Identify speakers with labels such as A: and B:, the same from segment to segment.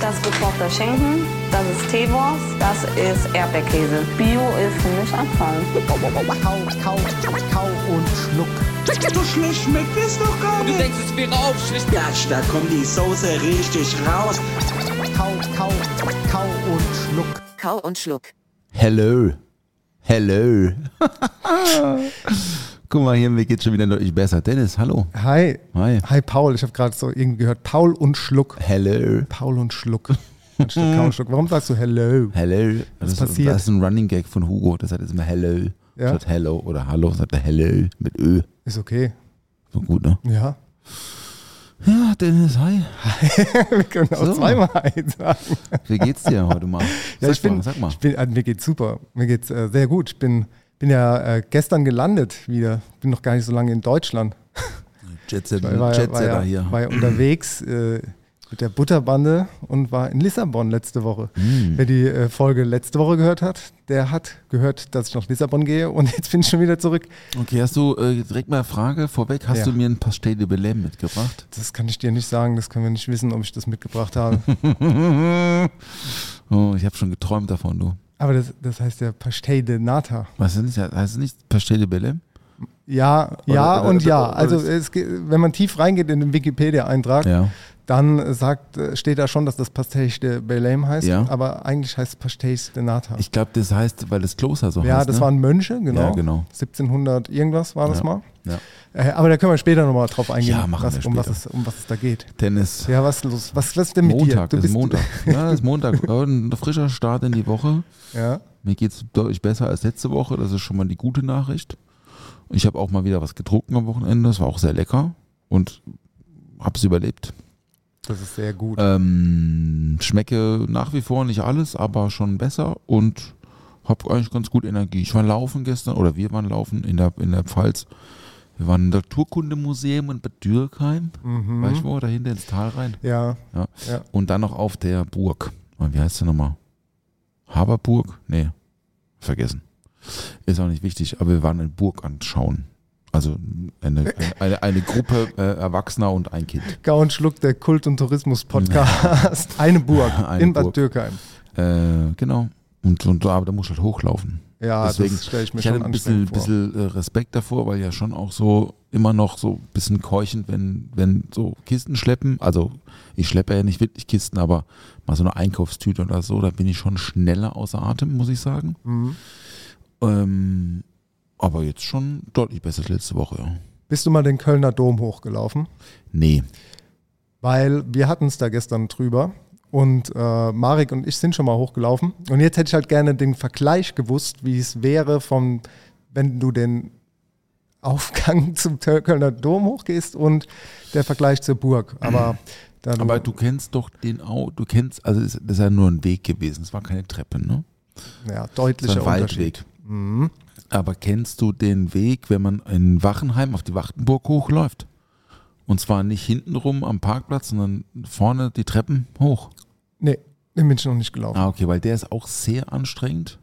A: Das ist gekochter Schinken, das ist Teewurst, das ist Erdbeerkäse. Bio ist für mich Abfall.
B: Kau, kau, kau und schluck.
C: So schlecht schmeckt es doch gar
D: Du
C: nicht.
D: denkst, es wäre aufschlicht.
C: Gatsch, da kommt die Soße richtig raus.
B: Kau, kau, kau und schluck.
E: Kau und Schluck.
F: Hello. Hello. Guck mal, hier, mir geht's schon wieder deutlich besser. Dennis, hallo.
B: Hi.
F: Hi.
B: Hi, Paul. Ich habe gerade so irgendwie gehört. Paul und Schluck.
F: Hello.
B: Paul und Schluck. Anstatt Kau und Schluck. Warum sagst du Hello?
F: Hello.
B: Was
F: das,
B: passiert?
F: Das ist ein Running Gag von Hugo. Das hat jetzt immer Hello.
B: Ja?
F: Statt Hello oder Hallo sagt er Hello mit Ö.
B: Ist okay.
F: So gut, ne?
B: Ja.
F: Ja, Dennis, hi.
B: Wir können auch
F: So.
B: zweimal Hi sagen.
F: Wie geht's dir heute mal?
B: Ja,
F: sag
B: ich bin,
F: mal, sag mal.
B: Ich bin, äh, mir geht's super. Mir geht's äh, sehr gut. Ich bin, bin ja äh, gestern gelandet wieder. Bin noch gar nicht so lange in Deutschland.
F: Jetset,
B: Ich war, war, ja-
F: Jetsetter
B: war, ja,
F: hier.
B: war ja unterwegs äh, mit der Butterbande und war in Lissabon letzte Woche.
F: Hm.
B: Wer die äh, Folge letzte Woche gehört hat, der hat gehört, dass ich nach Lissabon gehe und jetzt bin ich schon wieder zurück.
F: Okay, hast du äh, direkt mal eine Frage vorweg? Hast
B: Ja.
F: du mir ein Pastel de Belém mitgebracht?
B: Das kann ich dir nicht sagen, das können wir nicht wissen, ob ich das mitgebracht habe.
F: oh, ich habe schon geträumt davon, du.
B: Aber das, das heißt ja Pastel de Nata.
F: Was ist nicht? Heißt es nicht Pastel de Belém?
B: Ja, ja
F: oder-
B: und
F: oder-
B: ja. Also es, wenn man tief reingeht in den Wikipedia-Eintrag,
F: Ja.
B: Dann sagt, steht da schon, dass das Pastel de Belém heißt,
F: Ja.
B: aber eigentlich heißt es Pastel de Nata.
F: Ich glaube, das heißt, weil das Kloster so
B: ja,
F: heißt.
B: das
F: ne?
B: waren Mönche, genau.
F: Ja, genau.
B: 1700 irgendwas war das
F: Ja.
B: mal.
F: Ja.
B: Äh, aber da können wir später nochmal drauf eingehen,
F: Ja,
B: was, um, was es, um was es da geht.
F: Tennis.
B: Ja, was ist los? Was, was ist denn mit
F: Montag,
B: dir?
F: ist Montag. Ja, das ist Montag. Ja, Ein frischer Start in die Woche.
B: Ja.
F: Mir geht es deutlich besser als letzte Woche. Das ist schon mal die gute Nachricht. Ich habe auch mal wieder was getrunken am Wochenende. Das war auch sehr lecker und habe es überlebt.
B: Das ist sehr gut.
F: Ähm, schmecke nach wie vor nicht alles, aber schon besser und habe eigentlich ganz gut Energie. Ich war laufen gestern oder wir waren laufen in der, in der Pfalz. Wir waren im Naturkundemuseum in Bad Dürkheim.
B: Mhm.
F: Weißt du wo? Dahinter ins Tal rein.
B: Ja,
F: Ja.
B: Ja.
F: Und dann noch auf der Burg. Und Wie heißt sie nochmal? Haberburg? Nee, vergessen. Ist auch nicht wichtig, aber wir waren eine Burg anschauen. Also eine, eine, eine Gruppe äh, Erwachsener und ein Kind.
B: Gau und Schluck, der Kult- und Tourismus-Podcast. Eine Burg
F: Eine
B: in Bad
F: Burg.
B: Dürkheim.
F: Äh, genau. Und, und aber da muss halt hochlaufen.
B: Ja,
F: Deswegen,
B: das stelle ich mir
F: ich hatte
B: schon
F: ein bisschen, bisschen äh, Respekt davor, weil ja schon auch so immer noch so ein bisschen keuchend, wenn, wenn so Kisten schleppen. Also ich schleppe ja nicht wirklich Kisten, aber mal so eine Einkaufstüte oder so, da bin ich schon schneller außer Atem, muss ich sagen.
B: Mhm.
F: Ähm, aber jetzt schon deutlich besser als letzte Woche. Ja.
B: Bist du mal den Kölner Dom hochgelaufen?
F: Nee.
B: Weil wir hatten es da gestern drüber und äh, Marek und ich sind schon mal hochgelaufen. Und jetzt hätte ich halt gerne den Vergleich gewusst, wie es wäre, von, wenn du den Aufgang zum Kölner Dom hochgehst und der Vergleich zur Burg. Aber, du,
F: Aber du kennst doch den auch, du kennst, also das ist ja nur ein Weg gewesen, es war keine Treppe, ne?
B: ja, deutlicher Unterschied.
F: Waldweg.
B: Mhm.
F: Aber kennst du den Weg, wenn man in Wachenheim auf die Wachtenburg hochläuft? Und zwar nicht hintenrum am Parkplatz, sondern vorne die Treppen hoch.
B: Nee, den bin ich noch nicht gelaufen.
F: Ah, okay, weil der ist auch sehr anstrengend.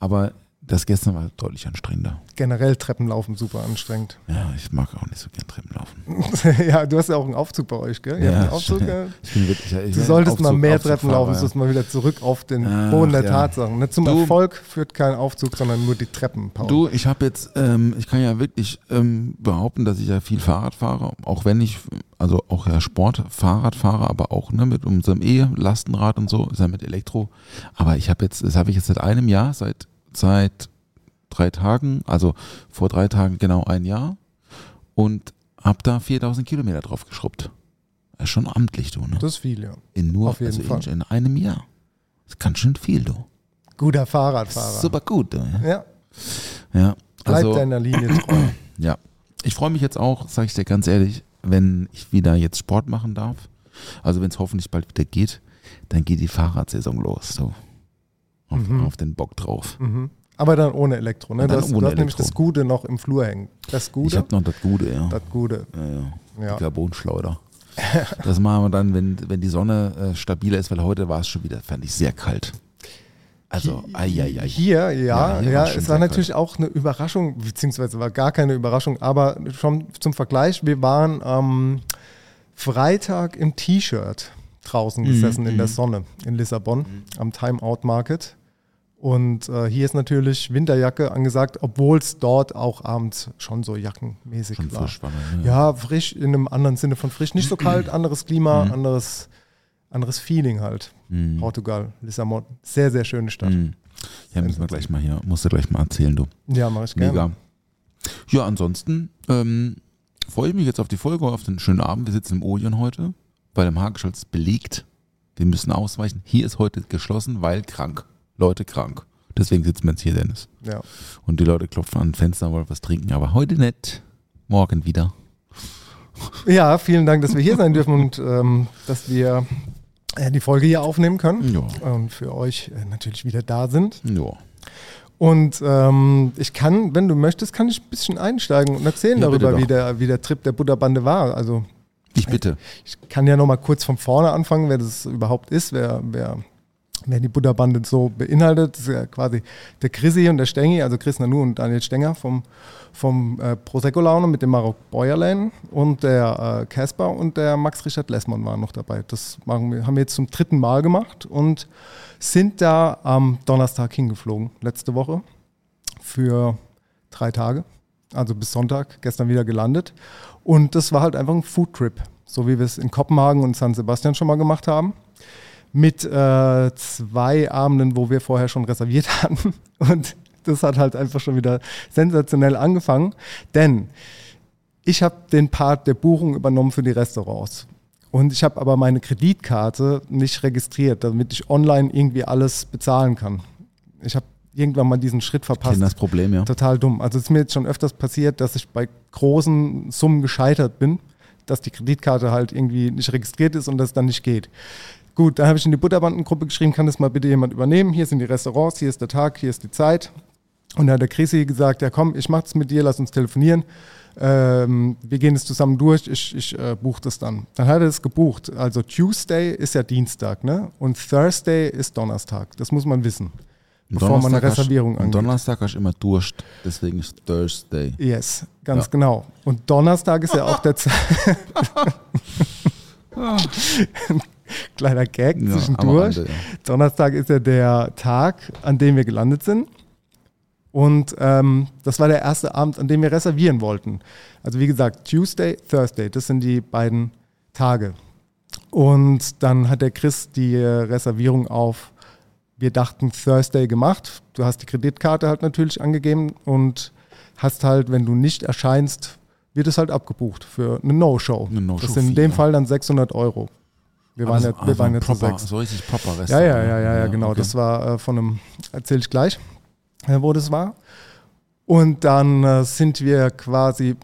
F: Aber das gestern war deutlich anstrengender.
B: Generell Treppenlaufen super anstrengend.
F: Ja, ich mag auch nicht so gern Treppen laufen.
B: ja, du hast ja auch einen Aufzug bei euch, gell? Ihr habt einen Aufzug, ja.
F: ich bin wirklich. Ich
B: Du solltest mal
F: Aufzug-
B: mehr Treppen laufen,
F: Aufzugfahrer,
B: du sollst mal wieder zurück auf den
F: Ach,
B: Boden der
F: ja.
B: Tatsachen. Ne? Zum
F: Du-
B: Erfolg führt kein Aufzug, sondern nur die Treppen, Paul.
F: Du, ich habe jetzt, ähm, ich kann ja wirklich ähm, behaupten, dass ich ja viel Fahrrad fahre, auch wenn ich, also auch ja Sport, Fahrrad fahre, aber auch ne, mit unserem E-Lastenrad und so, ist ja mit Elektro. Aber ich habe jetzt, das habe ich jetzt seit einem Jahr, seit, seit drei Tagen, also vor drei Tagen genau ein Jahr und habe da 4000 Kilometer drauf geschrubbt. Das ist schon amtlich, du, ne?
B: Das ist viel, ja.
F: In nur,
B: auf jeden
F: also
B: Fall.
F: in, in einem Jahr. Das ist ganz schön viel, du.
B: Guter Fahrradfahrer.
F: Super gut, du. Ja.
B: Ja,
F: ja.
B: bleib
F: Also,
B: deiner Linie treu.
F: Ja. Ich freue mich jetzt auch, sage ich dir ganz ehrlich, wenn ich wieder jetzt Sport machen darf. Also wenn es hoffentlich bald wieder geht, dann geht die Fahrradsaison los. So. Auf,
B: Mhm.
F: auf den Bock drauf.
B: Mhm. Aber dann ohne Elektro, ne? Das,
F: ohne
B: du hast nämlich das Gute noch im Flur hängen. Das
F: Ich
B: Gute,
F: habe noch das Gute, ja.
B: das Gute.
F: ja, ja.
B: Ja.
F: Carbonschleuder. das machen wir dann, wenn, wenn die Sonne äh, stabiler ist, weil heute war es schon wieder, fand ich sehr kalt. Also, ai, ai, ai.
B: Hier, ja,
F: Ja,
B: ja, es war natürlich auch eine Überraschung, beziehungsweise war gar keine Überraschung, aber schon zum Vergleich, wir waren am Freitag im T-Shirt draußen
F: Mhm,
B: gesessen in der Sonne in Lissabon am Timeout Market. Und äh, hier ist natürlich Winterjacke angesagt, obwohl es dort auch abends schon so jackenmäßig
F: Schon
B: war.
F: frisch war dann,
B: Ja, frisch in einem anderen Sinne von frisch. Nicht so kalt, anderes Klima, anderes, anderes Feeling halt.
F: Mhm.
B: Portugal, Lissabon. Sehr, sehr schöne Stadt.
F: Mhm. Ja, müssen wir gleich mal hier, musst du gleich mal erzählen, du.
B: Ja, mache ich gerne.
F: Mega. Ja, ansonsten ähm, freue ich mich jetzt auf die Folge, auf den schönen Abend. Wir sitzen im Orion heute, weil im Hagenscholz belegt. Wir müssen ausweichen. Hier ist heute geschlossen, weil krank. Leute krank. Deswegen sitzen wir jetzt hier, Dennis.
B: Ja.
F: Und die Leute klopfen an den Fenster, wollen was trinken, aber heute nicht. Morgen wieder.
B: ja, vielen Dank, dass wir hier sein dürfen und ähm, dass wir äh, die Folge hier aufnehmen können
F: Ja.
B: und für euch äh, natürlich wieder da sind.
F: Ja.
B: Und ähm, ich kann, wenn du möchtest, kann ich ein bisschen einsteigen und erzählen
F: Ja,
B: darüber, wie der, wie der Trip der Buddha-Bande war. Also
F: Ich bitte.
B: Ich kann ja noch mal kurz von vorne anfangen, wer das überhaupt ist, wer, wer, wer die Buddha-Bande so beinhaltet. Das ist ja quasi der Chrissy und der Stengi, also Chris Nanu und Daniel Stenger vom, vom äh, Prosecco-Laune mit dem Marok Bäuerlein und der äh, Casper und der Max-Richard Lessmann waren noch dabei. Das machen wir, haben wir jetzt zum dritten Mal gemacht und sind da am Donnerstag hingeflogen, letzte Woche, für drei Tage, also bis Sonntag, gestern wieder gelandet. Und das war halt einfach ein Foodtrip, so wie wir es in Kopenhagen und San Sebastian schon mal gemacht haben. Mit äh, zwei Abenden, wo wir vorher schon reserviert hatten. Und das hat halt einfach schon wieder sensationell angefangen. Denn ich habe den Part der Buchung übernommen für die Restaurants. Und ich habe aber meine Kreditkarte nicht registriert, damit ich online irgendwie alles bezahlen kann. Ich habe irgendwann mal diesen Schritt verpasst.
F: Kennen das Problem, ja.
B: Total dumm. Also es ist mir jetzt schon öfters passiert, dass ich bei großen Summen gescheitert bin, dass die Kreditkarte halt irgendwie nicht registriert ist und das dann nicht geht. Gut, dann habe ich in die Butterbandengruppe geschrieben, kann das mal bitte jemand übernehmen? Hier sind die Restaurants, hier ist der Tag, hier ist die Zeit. Und da hat der Chrissy gesagt, ja komm, ich mach's mit dir, lass uns telefonieren. Ähm, wir gehen es zusammen durch, ich, ich äh, buche das dann. Dann hat er es gebucht. Also Tuesday ist ja Dienstag, ne? Und Thursday ist Donnerstag. Das muss man wissen. Bevor man eine
F: Donnerstag
B: Reservierung angeht.
F: Donnerstag hast du immer Durst, deswegen ist Thursday.
B: Yes, ganz
F: Ja.
B: genau. Und Donnerstag ist ja auch der Zeit. Kleiner Gag
F: Ja,
B: zwischendurch.
F: ja.
B: Donnerstag ist ja der Tag, an dem wir gelandet sind. Und ähm, das war der erste Abend, an dem wir reservieren wollten. Also wie gesagt, Tuesday, Thursday, das sind die beiden Tage. Und dann hat der Chris die Reservierung auf, wir dachten Thursday gemacht. Du hast die Kreditkarte halt natürlich angegeben und hast halt, wenn du nicht erscheinst, wird es halt abgebucht für eine No-Show.
F: No-Show
B: das sind in dem. Fall dann 600 Euro. Wir waren
F: Also-
B: ja, wir
F: also
B: waren ja zu
F: proper,
B: sechs.
F: So richtig proper
B: Ja,
F: Restaurant.
B: ja, ja, ja, ja, genau.
F: okay.
B: Das war äh, von einem, erzähle ich gleich, äh, wo das war. Und dann äh, sind wir quasi,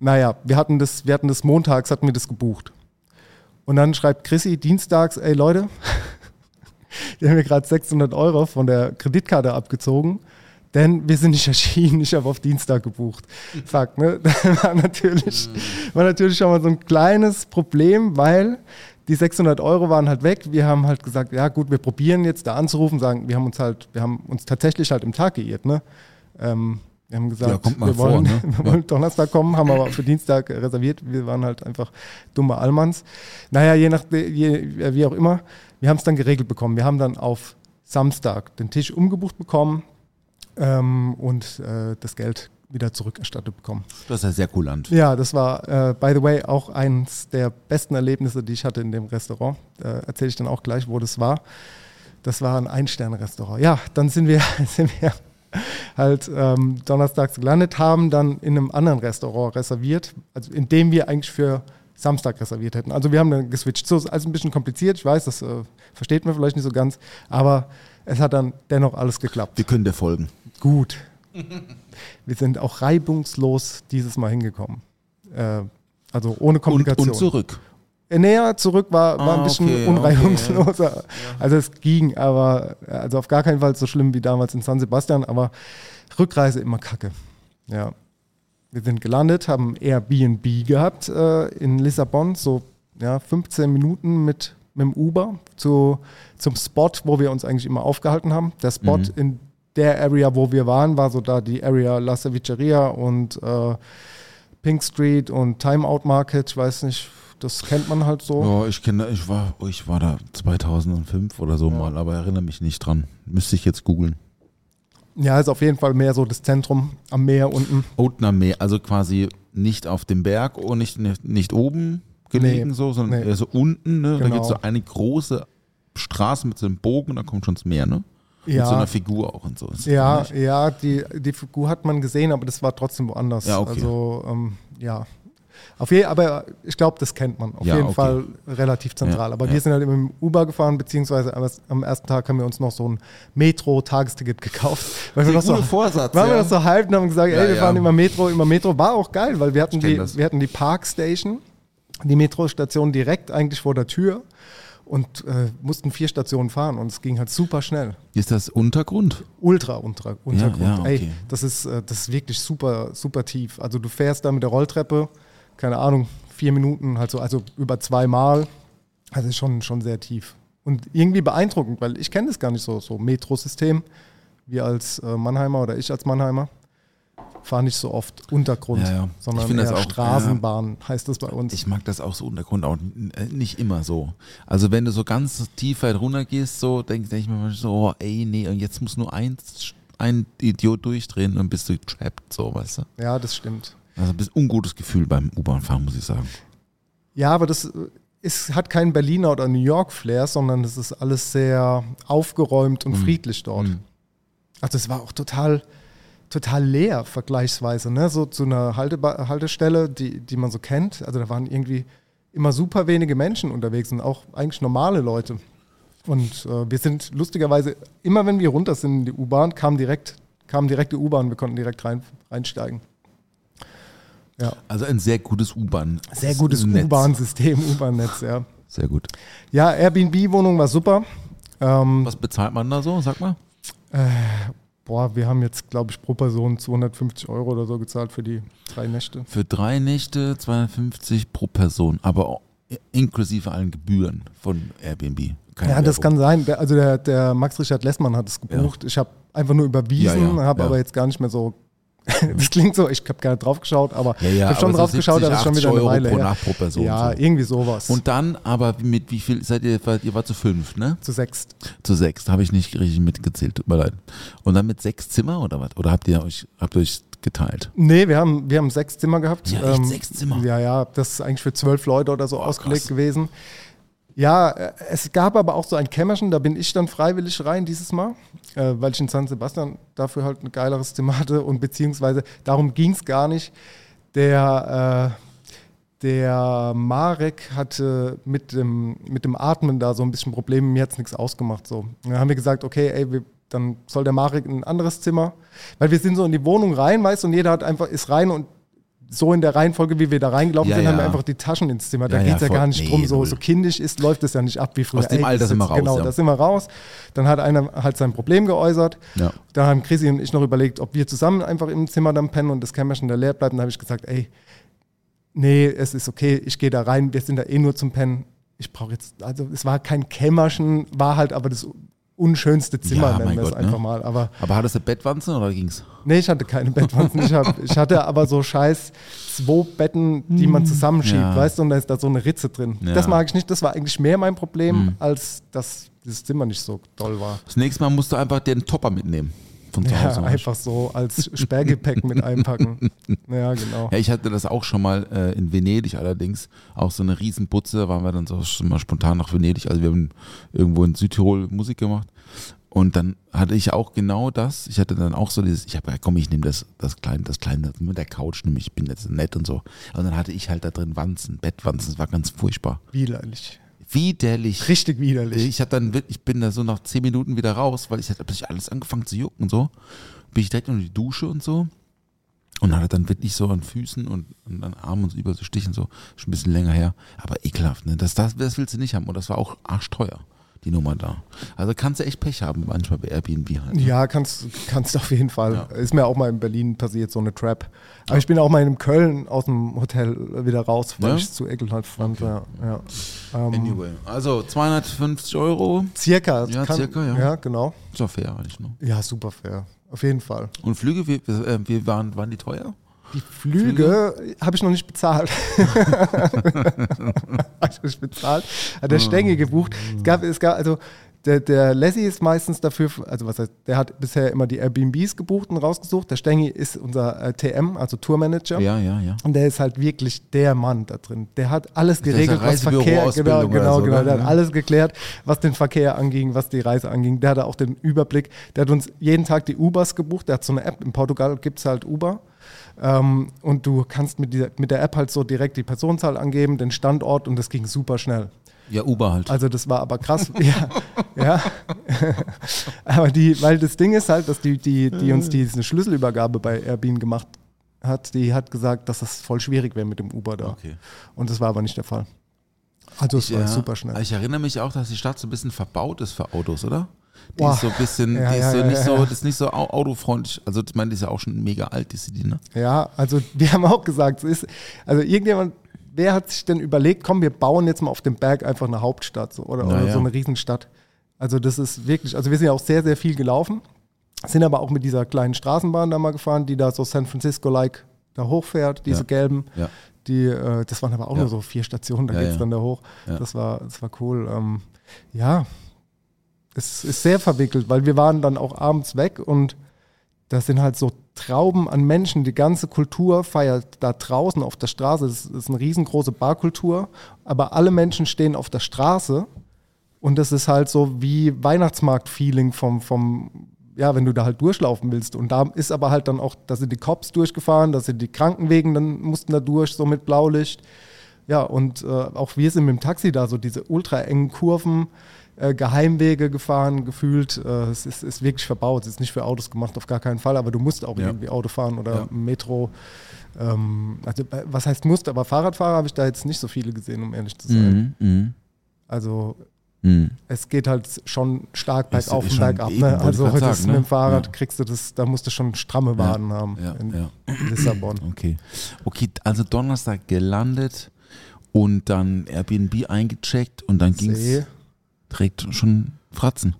B: naja, wir hatten das, wir hatten das montags, hatten wir das gebucht. Und dann schreibt Chrissy dienstags, ey Leute, die haben mir gerade 600 Euro von der Kreditkarte abgezogen, denn wir sind nicht erschienen, ich habe auf Dienstag gebucht. Fuck, ne? Das war natürlich, war natürlich schon mal so ein kleines Problem, weil die 600 Euro waren halt weg. Wir haben halt gesagt, ja gut, wir probieren jetzt da anzurufen, sagen, wir haben uns halt, wir haben uns tatsächlich halt im Tag geirrt, ne? Ähm, wir haben gesagt,
F: Ja,
B: wir wollen,
F: vor, ne?
B: wir
F: Ja.
B: wollen Donnerstag kommen, haben aber für Dienstag reserviert. Wir waren halt einfach dumme Allmanns. Naja, je nach, je, wie auch immer, wir haben es dann geregelt bekommen. Wir haben dann auf Samstag den Tisch umgebucht bekommen ähm, und äh, das Geld wieder zurückerstattet bekommen.
F: Das ist ja sehr cool an.
B: Ja, das war, äh, by the way, auch eines der besten Erlebnisse, die ich hatte in dem Restaurant. Äh, Erzähle ich dann auch gleich, wo das war. Das war ein Ein-Sterne-Restaurant. Ja, dann sind wir, sind wir halt ähm, donnerstags gelandet, haben dann in einem anderen Restaurant reserviert, also in dem wir eigentlich für Samstag reserviert hätten. Also wir haben dann geswitcht. So ist alles ein bisschen kompliziert, ich weiß, das äh, versteht man vielleicht nicht so ganz, aber es hat dann dennoch alles geklappt.
F: Wir können dir folgen.
B: Gut, Wir sind auch reibungslos dieses Mal hingekommen. Äh, also ohne
F: Und,
B: Komplikation.
F: und zurück.
B: Äh, Näher zurück war, war
F: Ah,
B: ein bisschen
F: okay,
B: unreibungsloser. Also es ging, aber also auf gar keinen Fall so schlimm wie damals in San Sebastian, aber Rückreise immer kacke. Ja. Wir sind gelandet, haben Airbnb gehabt äh, in Lissabon, so ja, 15 Minuten mit, mit dem Uber zu, zum Spot, wo wir uns eigentlich immer aufgehalten haben. Der Spot
F: Mhm.
B: in der Area, wo wir waren, war so da die Area La Cevicheria und äh, Pink Street und Timeout Market. Ich weiß nicht, das kennt man halt so.
F: Ja, ich kenne, ich war, ich war da 2005 oder so mal, aber erinnere mich nicht dran. Müsste ich jetzt googeln.
B: Ja, ist auf jeden Fall mehr so das Zentrum am Meer unten.
F: Oatner Meer, also quasi nicht auf dem Berg und nicht, nicht, nicht oben gelegen
B: Nee,
F: so, sondern
B: nee.
F: eher so unten. Ne? Da
B: Genau.
F: gibt es so eine große Straße mit so einem Bogen da kommt schon das Meer, ne? Mit
B: Ja.
F: so einer Figur auch und so.
B: Ja, ja, die, die Figur hat man gesehen, aber das war trotzdem woanders.
F: Ja, okay.
B: Also, ähm, ja. Auf jeden, aber ich glaube, das kennt man. Auf
F: Ja,
B: jeden
F: okay.
B: Fall relativ zentral.
F: Ja,
B: aber
F: ja.
B: wir sind halt immer im Uber gefahren, beziehungsweise am, ersten Tag haben wir uns noch so ein Metro-Tagesticket gekauft. Weil wir noch so,
F: Vorsatz,
B: waren wir noch so halb und haben gesagt, ey, wir fahren immer Metro, immer Metro. War auch geil, weil wir hatten, die,
F: das.
B: wir hatten die Parkstation, die Metrostation direkt eigentlich vor der Tür und äh, mussten vier Stationen fahren und es ging halt super schnell.
F: Ist das Untergrund?
B: Ultra unter, Untergrund.
F: ja, okay.
B: Ey, das ist, äh, das ist wirklich super, super tief. Also du fährst da mit der Rolltreppe, keine Ahnung, vier Minuten, halt so, also über zweimal. Also schon, schon sehr tief. Und irgendwie beeindruckend, weil ich kenne das gar nicht so, so Metrosystem. Wir als äh, Mannheimer oder ich als Mannheimer fahre nicht so oft Untergrund,
F: Ja, ja.
B: sondern eher
F: das auch,
B: Straßenbahn heißt das bei uns.
F: Ich mag das auch so Untergrund, auch äh, nicht immer so. Also wenn du so ganz tief weit runter gehst, so denke denk ich mir manchmal so, oh, ey, nee, und jetzt muss nur ein, ein Idiot durchdrehen und bist du trapped, so, weißt du.
B: ja, das stimmt.
F: Also ein bisschen ungutes Gefühl beim U-Bahn-Fahren, muss ich sagen.
B: Ja, aber das äh, ist, hat keinen Berliner oder New York-Flair, sondern das ist alles sehr aufgeräumt und friedlich dort.
F: Mhm.
B: Also es war auch total, total leer vergleichsweise, ne? So zu einer Halteba Haltestelle, die, die man so kennt. Also da waren irgendwie immer super wenige Menschen unterwegs und auch eigentlich normale Leute. Und äh, wir sind lustigerweise, immer wenn wir runter sind in die U-Bahn, kam direkt, kam direkt die U-Bahn, wir konnten direkt rein, reinsteigen. Ja,
F: Also ein sehr gutes U-Bahn.
B: sehr gutes. U-Bahn-System, U-Bahn-Netz, ja.
F: Sehr gut.
B: Ja, Airbnb-Wohnung war super. Ähm,
F: Was bezahlt man da so, sag mal?
B: Boah, wir haben jetzt, glaube ich, pro Person 250 Euro oder so gezahlt für die drei Nächte.
F: Für drei Nächte 250 pro Person, aber inklusive allen Gebühren von Airbnb. Keine
B: Ja, das
F: Werbung.
B: kann sein. Der, also der, der Max Richard Lessmann hat es gebucht. Ich habe einfach nur überwiesen,
F: Ja, ja,
B: habe
F: ja.
B: aber jetzt gar nicht mehr so. das klingt so, ich habe gar nicht drauf geschaut, aber
F: Ja, ja,
B: ich habe schon drauf
F: so
B: geschaut,
F: 70,
B: das ist schon wieder
F: 80
B: eine
F: Euro
B: Weile
F: pro
B: her.
F: Nacht pro Person,
B: Ja,
F: so.
B: irgendwie sowas.
F: Und dann aber mit wie viel seid ihr? Ihr wart zu fünf, ne?
B: zu sechst.
F: Zu sechs. Da habe ich nicht richtig mitgezählt, tut mir leid. Und dann mit sechs Zimmer oder was? Oder habt ihr euch, habt ihr euch geteilt?
B: Nee, wir haben, wir haben sechs Zimmer gehabt. Ähm,
F: Ja, echt sechs Zimmer?
B: Ja, ja, das ist eigentlich für zwölf Leute oder so
F: Boah,
B: ausgelegt
F: krass.
B: gewesen. Ja, äh, es gab aber auch so ein Kämmerchen, da bin ich dann freiwillig rein dieses Mal, äh, weil ich in San Sebastian dafür halt ein geileres Zimmer hatte und beziehungsweise darum ging es gar nicht. Der, äh, der Marek hatte mit dem, mit dem Atmen da so ein bisschen Probleme, mir hat es nichts ausgemacht. So. Dann haben wir gesagt, okay, ey, wir, dann soll der Marek in ein anderes Zimmer, weil wir sind so in die Wohnung rein, weißt du, und jeder hat einfach, ist rein und so in der Reihenfolge, wie wir da reingelaufen
F: Ja,
B: sind, haben wir
F: ja.
B: einfach die Taschen ins Zimmer. Da
F: Ja, ja,
B: geht es ja
F: voll.
B: gar nicht
F: Nee,
B: drum, so, so kindisch ist, läuft es ja nicht ab wie früher.
F: Aus dem
B: Ey,
F: Alter
B: das
F: sind wir raus,
B: Genau,
F: ja.
B: da sind wir raus. Dann hat einer halt sein Problem geäußert.
F: Ja.
B: Da haben Chrissy und ich noch überlegt, ob wir zusammen einfach im Zimmer dann pennen und das Kämmerchen da leer bleibt. Und da habe ich gesagt, ey, nee, es ist okay, ich gehe da rein, wir sind da eh nur zum Pennen. Ich brauche jetzt, also es war kein Kämmerchen, war halt aber das unschönste Zimmer,
F: Ja,
B: nennen wir es
F: Gott,
B: einfach
F: ne?
B: mal. Aber
F: Aber hattest du Bettwanzen oder ging's?
B: nee, ich hatte keine Bettwanzen. Ich, hab, ich hatte aber so scheiß zwei Betten, die man zusammenschiebt,
F: Ja.
B: weißt du, und da ist da so eine Ritze drin.
F: Ja.
B: Das mag ich nicht, das war eigentlich mehr mein Problem, als dass dieses Zimmer nicht so toll war.
F: Das nächste Mal musst du einfach den Topper mitnehmen. Von zu
B: Ja,
F: Hause.
B: einfach so als Sperrgepäck mit einpacken. Ja, genau.
F: Ja, ich hatte das auch schon mal äh, in Venedig allerdings. Auch so eine Riesenputze, da waren wir dann so schon mal spontan nach Venedig. Also wir haben irgendwo in Südtirol Musik gemacht. Und dann hatte ich auch genau das. Ich hatte dann auch so dieses, ich habe ja komm, ich nehme das, das kleine, das kleine mit der Couch, nämlich ich bin jetzt nett und so. Und dann hatte ich halt da drin Wanzen, Bettwanzen, das war ganz furchtbar.
B: Widerlich.
F: widerlich.
B: Richtig widerlich.
F: Ich habe dann ich bin da so nach zehn Minuten wieder raus, weil ich hatte plötzlich alles angefangen zu jucken und so. Bin ich direkt in die Dusche und so. Und hatte dann wirklich so an Füßen und, und an Armen und so über so Stichen so, schon ein bisschen länger her. Aber ekelhaft, ne? Das, das, das willst du nicht haben. Und das war auch arschteuer, die Nummer da. Also kannst du echt Pech haben, manchmal bei Airbnb halt. ne?
B: Ja, kannst, kannst auf jeden Fall.
F: Ja.
B: Ist mir auch mal in Berlin passiert, so eine Trap. Aber ich bin auch mal in Köln aus dem Hotel wieder raus, weil
F: Ja?
B: ich es zu ekelhaft fand. Ja, ja. Ähm,
F: Anyway, also 250 Euro.
B: Circa.
F: Ja,
B: kann,
F: circa, ja.
B: Ja, genau.
F: Ist doch fair eigentlich, ne?
B: Ja, super fair. Auf jeden Fall.
F: Und Flüge, wie, äh, wie waren, waren die teuer?
B: Die Flüge habe ich noch nicht bezahlt. habe ich nicht bezahlt. Hat der Stänge gebucht. Es gab, es gab, also der, der Lassie ist meistens dafür, also was heißt, der hat bisher immer die Airbnbs gebucht und rausgesucht. Der Stengi ist unser äh, TM, also Tourmanager.
F: Ja, ja, ja.
B: Und der ist halt wirklich der Mann da drin. Der hat alles geregelt, was Verkehr, genau,
F: oder
B: genau,
F: so,
B: genau.
F: ne?
B: Der hat alles geklärt, was den Verkehr anging, was die Reise anging. Der hatte auch den Überblick. Der hat uns jeden Tag die Ubers gebucht. Der hat so eine App. In Portugal gibt es halt Uber. Ähm, und du kannst mit, dieser, mit der App halt so direkt die Personenzahl angeben, den Standort und das ging super schnell.
F: Ja, Uber halt.
B: Also das war aber krass. ja, ja. aber die, weil das Ding ist halt, dass die, die, die uns diese Schlüsselübergabe bei Airbnb gemacht hat, die hat gesagt, dass das voll schwierig wäre mit dem Uber da.
F: Okay.
B: Und das war aber nicht der Fall. Also es war
F: ja,
B: super schnell.
F: Ich erinnere mich auch, dass die Stadt so ein bisschen verbaut ist für Autos, oder? Die
B: Boah.
F: ist so ein bisschen,
B: Ja,
F: die ist
B: ja,
F: so
B: ja,
F: nicht so, das ist nicht so au- autofreundlich. Also ich meine, die ist ja auch schon mega alt, die City, ne?
B: Ja, also wir haben auch gesagt, es ist, also irgendjemand, wer hat sich denn überlegt, komm, wir bauen jetzt mal auf dem Berg einfach eine Hauptstadt so, oder, oder so eine Riesenstadt. Also das ist wirklich, also wir sind ja auch sehr, sehr viel gelaufen, sind aber auch mit dieser kleinen Straßenbahn da mal gefahren, die da so San Francisco-like da hochfährt, diese gelben. Die, äh, das waren aber auch nur so vier Stationen, da
F: Ja,
B: geht es dann da hoch. Das, war, das war cool. Ähm, ja, es ist sehr verwickelt, weil wir waren dann auch abends weg und das sind halt so Trauben an Menschen. Die ganze Kultur feiert da draußen auf der Straße. Das ist eine riesengroße Barkultur, aber alle Menschen stehen auf der Straße und das ist halt so wie Weihnachtsmarkt-Feeling vom, vom, ja, wenn du da halt durchlaufen willst. Und da ist aber halt dann auch, da sind die Cops durchgefahren, da sind die Krankenwegen, dann mussten da durch, so mit Blaulicht. Ja, und äh, auch wir sind mit dem Taxi da, so diese ultra engen Kurven, äh, Geheimwege gefahren, gefühlt. Äh, es ist, ist wirklich verbaut. Es ist nicht für Autos gemacht, auf gar keinen Fall, aber du musst auch
F: Ja.
B: irgendwie Auto fahren oder
F: Ja.
B: Metro. Ähm, also, äh, was heißt musst, aber Fahrradfahrer habe ich da jetzt nicht so viele gesehen, um ehrlich zu sein.
F: Mhm. Mhm.
B: Also
F: Mhm.
B: es geht halt schon stark bergauf und bergab.
F: eben,
B: Ne? Also heute
F: sagen,
B: ist
F: ne?
B: mit dem Fahrrad
F: Ja.
B: kriegst du das, da musst du schon stramme Waden haben
F: Ja,
B: in
F: ja.
B: Lissabon.
F: Okay. Okay, also Donnerstag gelandet und dann Airbnb eingecheckt und dann ging es Direkt schon Fratzen.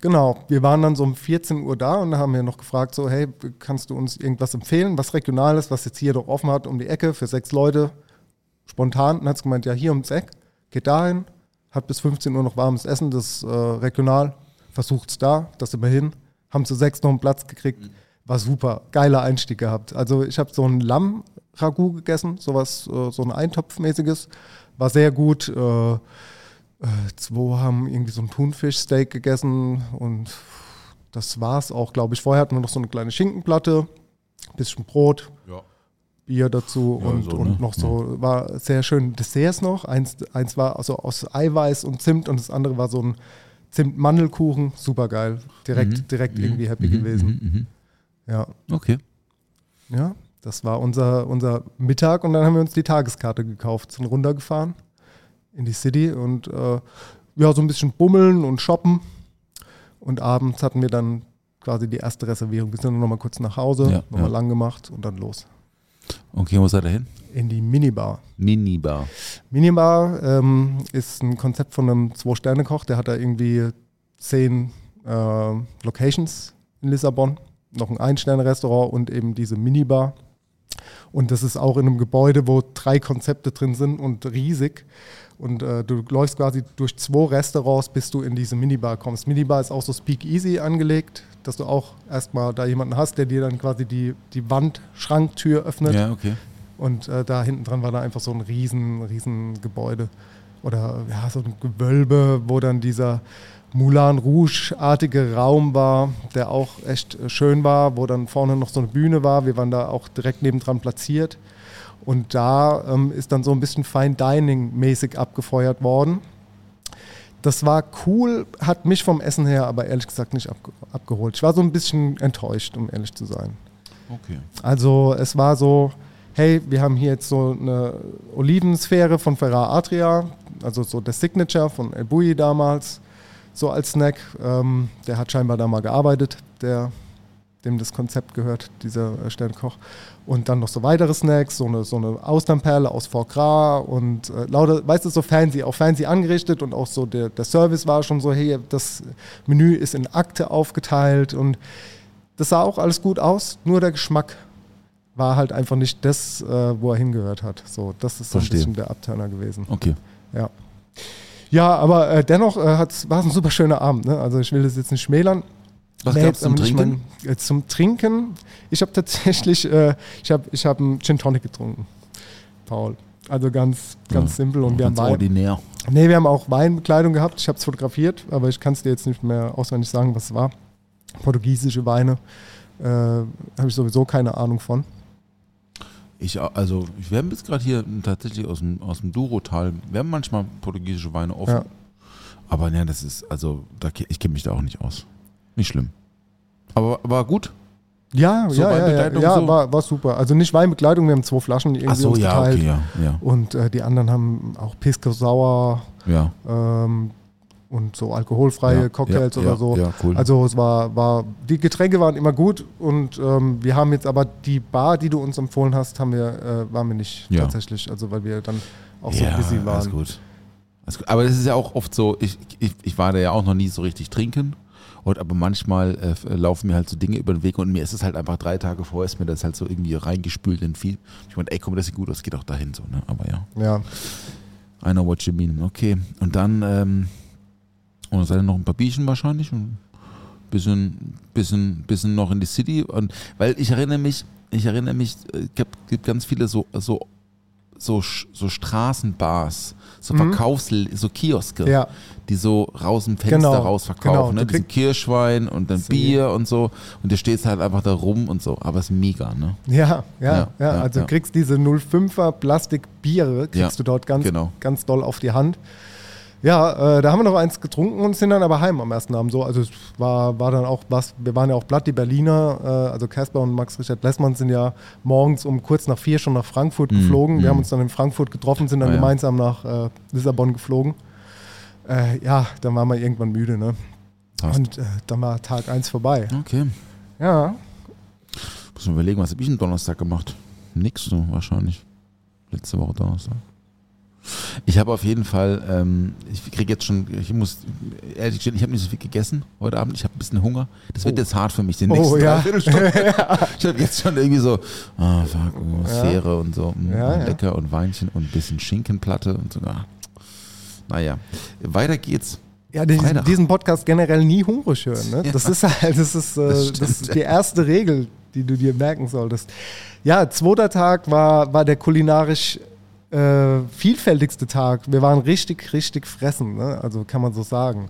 B: Genau, wir waren dann so um 14 Uhr da und haben wir noch gefragt, so, hey, kannst du uns irgendwas empfehlen, was Regionales, was jetzt hier doch offen hat um die Ecke für sechs Leute? Spontan. Und hat es gemeint, ja, hier ums Eck, geht dahin, hat bis 15 Uhr noch warmes Essen, das ist äh, regional, versucht's da, das sind wir hin, haben zu sechs noch einen Platz gekriegt, war super, geiler Einstieg gehabt. Also ich habe so ein Lamm-Ragout gegessen, sowas, äh, so ein Eintopfmäßiges, war sehr gut. Äh, äh, zwei haben irgendwie so ein Thunfischsteak gegessen und das war's auch, glaube ich. Vorher hatten wir noch so eine kleine Schinkenplatte, bisschen Brot,
F: Ja.
B: Bier dazu
F: Ja,
B: und,
F: so,
B: und
F: ne?
B: noch so, war sehr schön Desserts noch. Eins, eins war also aus Eiweiß und Zimt und das andere war so ein Zimt-Mandelkuchen, super geil. Direkt,
F: Mhm.
B: direkt
F: Mhm.
B: irgendwie happy
F: Mhm,
B: gewesen.
F: mhm, mhm.
B: Ja,
F: Okay.
B: ja, das war unser, unser Mittag und dann haben wir uns die Tageskarte gekauft, sind runtergefahren in die City und äh, ja, so ein bisschen bummeln und shoppen. Und abends hatten wir dann quasi die erste Reservierung. Wir sind dann nochmal kurz nach Hause,
F: Ja,
B: nochmal
F: ja.
B: lang gemacht und dann los.
F: Okay, wo seid ihr hin?
B: In die Minibar.
F: Minibar.
B: Minibar ähm, ist ein Konzept von einem Zwei-Sterne-Koch, der hat da irgendwie zehn äh, Locations in Lissabon, noch ein Ein-Sterne-Restaurant und eben diese Minibar. Und das ist auch in einem Gebäude, wo drei Konzepte drin sind und riesig. Und äh, du läufst quasi durch zwei Restaurants, bis du in diese Minibar kommst. Minibar ist auch so Speakeasy angelegt, dass du auch erstmal da jemanden hast, der dir dann quasi die, die Wand-Schranktür öffnet.
F: Ja, okay.
B: Und äh, da hinten dran war da einfach so ein riesen, riesen Gebäude. oder ja, so ein Gewölbe, wo dann dieser Moulin Rouge-artige Raum war, der auch echt äh, schön war, wo dann vorne noch so eine Bühne war. Wir waren da auch direkt nebendran platziert. Und da ähm, ist dann so ein bisschen Fine Dining-mäßig abgefeuert worden. Das war cool, hat mich vom Essen her aber ehrlich gesagt nicht abge abgeholt. Ich war so ein bisschen enttäuscht, um ehrlich zu sein.
F: Okay.
B: Also es war so, hey, wir haben hier jetzt so eine Olivensphäre von Ferrar Adria, also so der Signature von El Bui damals, so als Snack. Ähm, der hat scheinbar da mal gearbeitet, der, dem das Konzept gehört, dieser äh, Sternkoch. Und dann noch so weitere Snacks, so eine, so eine Austernperle aus Foie Gras und äh, lauter, weißt du, so fancy, auch fancy angerichtet und auch so der, der Service war schon so, hey, das Menü ist in Akte aufgeteilt und das sah auch alles gut aus, nur der Geschmack war halt einfach nicht das, äh, wo er hingehört hat. So, das ist so ein bisschen der Abturner gewesen.
F: Okay.
B: Ja. Ja, aber äh, dennoch äh, war es ein super schöner Abend. Ne? Also ich will das jetzt nicht schmälern.
F: Was
B: Wär
F: gab's
B: jetzt
F: zum Trinken?
B: Mein, äh, zum Trinken? Ich habe tatsächlich, äh, ich habe ich hab einen Gin Tonic getrunken, Paul. Also ganz, ganz
F: Ja,
B: simpel. Und wir haben Wein.
F: ordinär.
B: Nee, wir haben auch Weinbekleidung gehabt. Ich habe es fotografiert, aber ich kann es dir jetzt nicht mehr auswendig sagen, was es war. Portugiesische Weine. Äh, habe ich sowieso keine Ahnung von.
F: Ich, also, wir haben jetzt gerade hier tatsächlich aus dem, aus dem Douro-Tal, wir haben manchmal portugiesische Weine offen.
B: Ja.
F: Aber ne, das ist, also, da, ich kenne mich da auch nicht aus. Nicht schlimm. Aber war gut.
B: Ja,
F: So
B: ja, ja, ja, ja
F: so?
B: war, war super. Also nicht Weinbegleitung, wir haben zwei Flaschen irgendwie
F: Ach so,
B: uns
F: ja,
B: geteilt.
F: okay, ja, ja.
B: Und äh, die anderen haben auch Pisco Sauer
F: Ja,
B: ähm, und so alkoholfreie
F: ja,
B: Cocktails
F: ja,
B: oder
F: ja,
B: so.
F: Ja, cool.
B: Also es war, war, die Getränke waren immer gut und ähm, wir haben jetzt aber die Bar, die du uns empfohlen hast, haben wir, äh, waren wir nicht
F: Ja.
B: tatsächlich, also weil wir dann auch so busy
F: Alles
B: waren.
F: gut. Alles gut. Aber das ist ja auch oft so, ich, ich, ich war da ja auch noch nie so richtig trinken. Und aber manchmal äh, laufen mir halt so Dinge über den Weg und mir ist es halt einfach drei Tage vorher ist mir das halt so irgendwie reingespült in viel. Ich meine, ey, komm, das sieht gut aus, geht auch dahin so, ne? Aber ja.
B: Ja,
F: I know what you mean. Okay. Und dann, ähm, und dann seid ihr noch ein paar Bierchen wahrscheinlich und bisschen, bisschen, bisschen noch in die City. Und weil ich erinnere mich, ich erinnere mich, äh, es gibt, gibt ganz viele so, so, so, so Straßenbars, so Verkaufs-, so Kioske,
B: Mhm. ja,
F: die so raus im Fenster
B: Genau,
F: raus verkaufen.
B: genau.
F: Ne? Diesen Kirschwein und dann
B: Sie-
F: Bier und so. Und du stehst halt einfach da rum und so. Aber es ist mega, ne?
B: ja, ja,
F: Ja,
B: ja,
F: ja,
B: also
F: ja.
B: kriegst diese 05er Plastikbiere, kriegst du dort ganz,
F: genau.
B: ganz doll auf die Hand. Ja, äh, da haben wir noch eins getrunken und sind dann aber heim am ersten Abend so. Also es war, war dann auch was, wir waren ja auch platt, die Berliner, äh, also Casper und Max Richard Lessmann sind ja morgens um kurz nach vier schon nach Frankfurt geflogen.
F: mm.
B: Wir haben uns dann in Frankfurt getroffen, sind dann
F: Ah, ja.
B: gemeinsam nach äh, Lissabon geflogen. Äh, ja, dann waren wir irgendwann müde, ne?
F: Passt.
B: Und äh, dann war Tag eins vorbei.
F: Okay.
B: Ja,
F: Muss man überlegen, was habe ich am Donnerstag gemacht? Nix so wahrscheinlich. Letzte Woche Donnerstag. Ich habe auf jeden Fall, ähm, ich kriege jetzt schon, ich muss ehrlich gestehen, ich habe nicht so viel gegessen heute Abend. Ich habe ein bisschen Hunger. Das wird
B: Oh.
F: jetzt hart für mich, die
B: Oh,
F: nächsten
B: ja.
F: Dreiviertelstunden. Ich habe jetzt schon irgendwie so, ah, fuck, oh, Sphäre und so, mm,
B: Ja, ja.
F: lecker und Weinchen und ein bisschen Schinkenplatte und sogar. Naja, weiter geht's.
B: Ja, diesen, diesen Podcast generell nie hungrig hören. Ne? Das ist halt, das ist, äh,
F: Das
B: das, ist die erste Regel, die du dir merken solltest. Ja, zweiter Tag war, war der kulinarisch äh, vielfältigste Tag. Wir waren richtig, richtig fressen, ne? also kann man so sagen.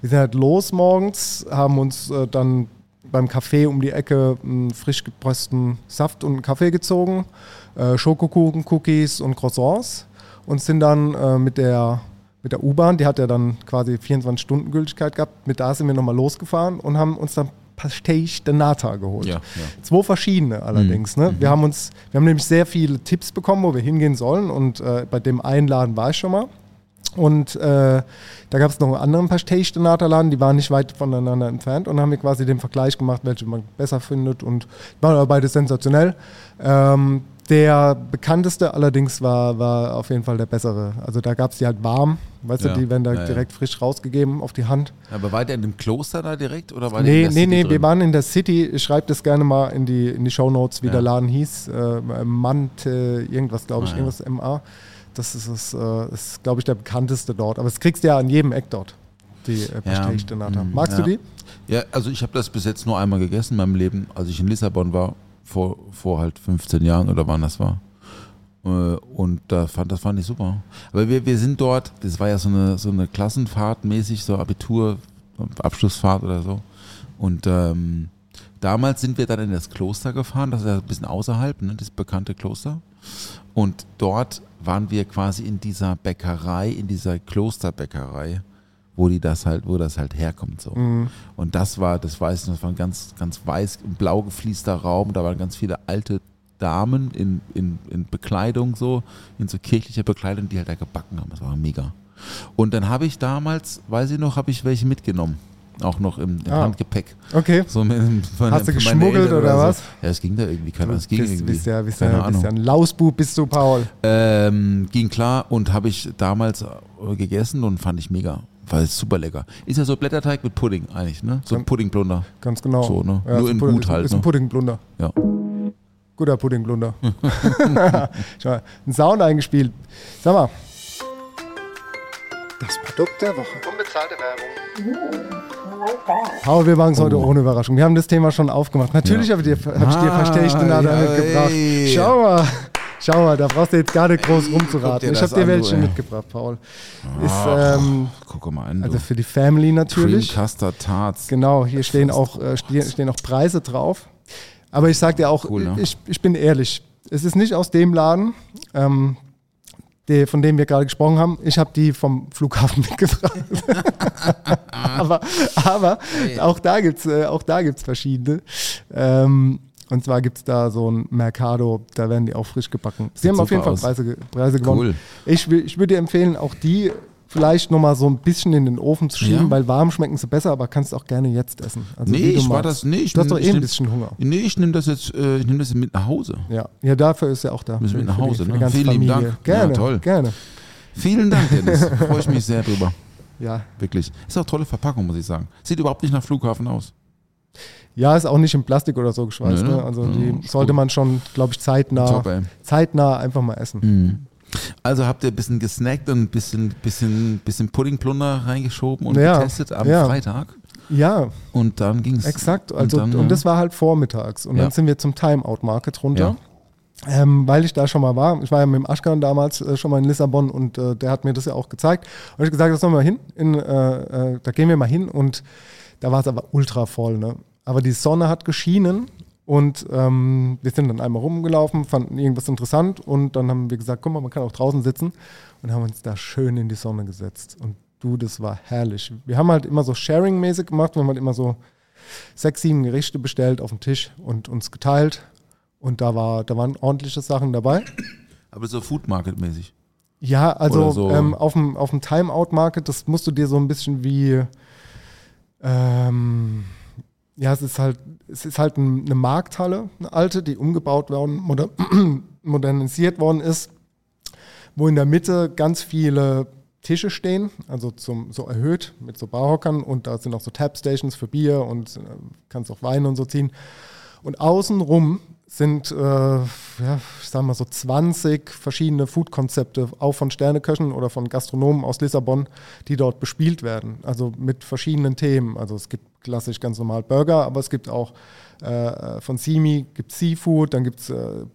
B: Wir sind halt los morgens, haben uns äh, dann beim Café um die Ecke einen frisch gepressten Saft und einen Kaffee gezogen, äh, Schokokuchen, Cookies und Croissants und sind dann äh, mit der, mit der U-Bahn, die hat ja dann quasi 24 Stunden Gültigkeit gehabt, mit da sind wir nochmal losgefahren und haben uns dann Pastéis de Nata geholt.
F: Ja, ja.
B: Zwei verschiedene allerdings. Ne? Wir, haben uns, wir haben nämlich sehr viele Tipps bekommen, wo wir hingehen sollen und äh, bei dem einen Laden war ich schon mal. Und äh, da gab es noch einen anderen Pastéis de Nata Laden, die waren nicht weit voneinander entfernt und haben wir quasi den Vergleich gemacht, welche man besser findet und waren aber beide sensationell. Ähm, der bekannteste allerdings war, war auf jeden Fall der bessere. Also da gab es die halt warm, weißt
F: Ja,
B: du, die werden da
F: ja, ja.
B: direkt frisch rausgegeben auf die Hand.
F: Aber war der in dem Kloster da direkt oder war
B: Nee, nee, nee,
F: drin?
B: wir waren in der City. Ich schreibe das gerne mal in die, in die Shownotes, wie
F: Ja.
B: der Laden hieß. Äh, Mante, irgendwas, glaube ich,
F: Ah, ja.
B: irgendwas MA. Das ist, äh, ist glaube ich, der bekannteste dort. Aber das kriegst du ja an jedem Eck dort, die äh,
F: Ja,
B: de Nata.
F: mm,
B: Magst
F: ja.
B: du die?
F: Ja, also ich habe das bis jetzt nur einmal gegessen in meinem Leben, als ich in Lissabon war, vor, vor halt 15 Jahren oder wann das war. Äh, Und da fand, das fand ich super. Aber wir, wir sind dort, das war ja so eine, so eine Klassenfahrt mäßig, so Abitur, Abschlussfahrt oder so. Und ähm, damals sind wir dann in das Kloster gefahren, das ist ja ein bisschen außerhalb, ne, das bekannte Kloster. Und dort waren wir quasi in dieser Bäckerei, in dieser Klosterbäckerei, wo die das halt, wo das halt herkommt so. Und das war, das weiß ich das war ein ganz, ganz weiß, blau gefliester Raum, da waren ganz viele alte Damen in, in, in Bekleidung so, in so kirchlicher Bekleidung, die halt da gebacken haben. Das war mega. Und dann habe ich damals, weiß ich noch, habe ich welche mitgenommen. Auch noch im, im
B: Ah.
F: Handgepäck.
B: Okay.
F: So mit, von,
B: Hast du geschmuggelt
F: Eltern
B: oder
F: so.
B: was?
F: Ja, es ging da irgendwie, keine Ahnung, es ging
B: bist,
F: irgendwie.
B: bist ja, bist
F: keine
B: ja, bist ja ein Lausbub, bist du, Paul.
F: Ähm, ging klar und habe ich damals äh, gegessen und fand ich mega. War super lecker. Ist ja so Blätterteig mit Pudding eigentlich, ne? So ein Puddingblunder.
B: Ganz genau.
F: So, ne? Nur
B: ist ein
F: in
B: Pudding-
F: gut halt,
B: Ist ein
F: ne?
B: Puddingblunder.
F: Ja.
B: Guter Puddingblunder. Schau mal, ein Sound eingespielt. Sag mal. Das Produkt der Woche. Unbezahlte Werbung. Paul, wir machen es heute
F: Oh.
B: ohne Überraschung. Wir haben das Thema schon aufgemacht. Natürlich
F: Ja.
B: habe ich dir, hab ich dir
F: Ah,
B: Verstechtenadel
F: ja,
B: mitgebracht.
F: ey.
B: Schau mal. Schau mal, da brauchst du jetzt gar nicht groß rumzuraten. Ich habe dir welche mitgebracht, Paul. Ist, ähm,
F: Guck mal an.
B: also für die Family natürlich.
F: Custard Tarts.
B: Genau, hier stehen auch, äh, stehen, auch Preise drauf. Aber ich sag dir auch,
F: Cool, ne?
B: ich, ich bin ehrlich, es ist nicht aus dem Laden, ähm, der, von dem wir gerade gesprochen haben. Ich habe die vom Flughafen mitgebracht. aber aber auch da gibt es äh, auch da gibt's verschiedene. Ähm, und zwar gibt es da so ein Mercado, da werden die auch frisch gebacken. Sie haben auf jeden Fall. Preise, Preise gewonnen.
F: Cool.
B: Ich, ich würde dir empfehlen, auch die vielleicht nochmal so ein bisschen in den Ofen zu schieben,
F: Ja.
B: weil warm schmecken sie besser, aber kannst auch gerne jetzt essen. Also
F: Nee, ich war das- nee, ich
B: du hast
F: nehm-
B: doch eh ein
F: nehm-
B: bisschen Hunger.
F: Nee, ich nehme das jetzt, äh, ich nehme das mit nach Hause.
B: Ja. ja, dafür ist er auch da.
F: Müssen wir
B: Für-
F: nach Hause,
B: für die
F: ne? Vielen lieben. Dank.
B: Gerne,
F: Ja, toll.
B: gerne.
F: Vielen Dank, Dennis. Freue ich mich sehr drüber.
B: Ja.
F: Wirklich. Ist auch tolle Verpackung, muss ich sagen. Sieht überhaupt nicht nach Flughafen aus.
B: Ja, ist auch nicht in Plastik oder so geschweißt.
F: Ne?
B: Ne? Also die sollte man schon, glaube ich, zeitnah,
F: Top,
B: zeitnah einfach mal essen.
F: Also habt ihr ein bisschen gesnackt und ein bisschen, bisschen, bisschen Puddingplunder reingeschoben und
B: Ja,
F: getestet am
B: ja.
F: Freitag.
B: Ja,
F: Und dann ging es.
B: exakt. Also, und,
F: dann, ja.
B: das war halt vormittags. Und
F: Ja.
B: dann sind wir zum Timeout Market runter. Ähm, weil ich da schon mal war. Ich war ja mit dem Aschkan damals äh, schon mal in Lissabon und äh, der hat mir das ja auch gezeigt. Und ich gesagt, das sollen wir mal hin. In, äh, äh, da gehen wir mal hin und da war es aber ultra voll. Ne? Aber die Sonne hat geschienen und ähm, wir sind dann einmal rumgelaufen, fanden irgendwas interessant und dann haben wir gesagt, guck mal, man kann auch draußen sitzen und haben uns da schön in die Sonne gesetzt. Und du, das war herrlich. Wir haben halt immer so Sharing-mäßig gemacht, wir haben halt immer so sechs, sieben Gerichte bestellt auf dem Tisch und uns geteilt. Und da, war, da waren ordentliche Sachen dabei.
F: Aber so Food Market mäßig.
B: Ja, also
F: so.
B: ähm, auf dem, auf dem Timeout-Market, das musst du dir so ein bisschen wie, ähm, ja, es ist halt, es ist halt ein- eine Markthalle, eine alte, die umgebaut worden, moder modernisiert worden ist, wo in der Mitte ganz viele Tische stehen, also zum, so erhöht mit so Barhockern und da sind auch so Tapstations für Bier und äh, kannst auch Wein und so ziehen. Und außenrum sind, äh, ja, ich sag mal so 20 verschiedene Food-Konzepte, auch von Sterneköchen oder von Gastronomen aus Lissabon, die dort bespielt werden. Also mit verschiedenen Themen. Also es gibt klassisch ganz normal Burger, aber es gibt auch äh, von Simi gibt Seafood, dann gibt es äh,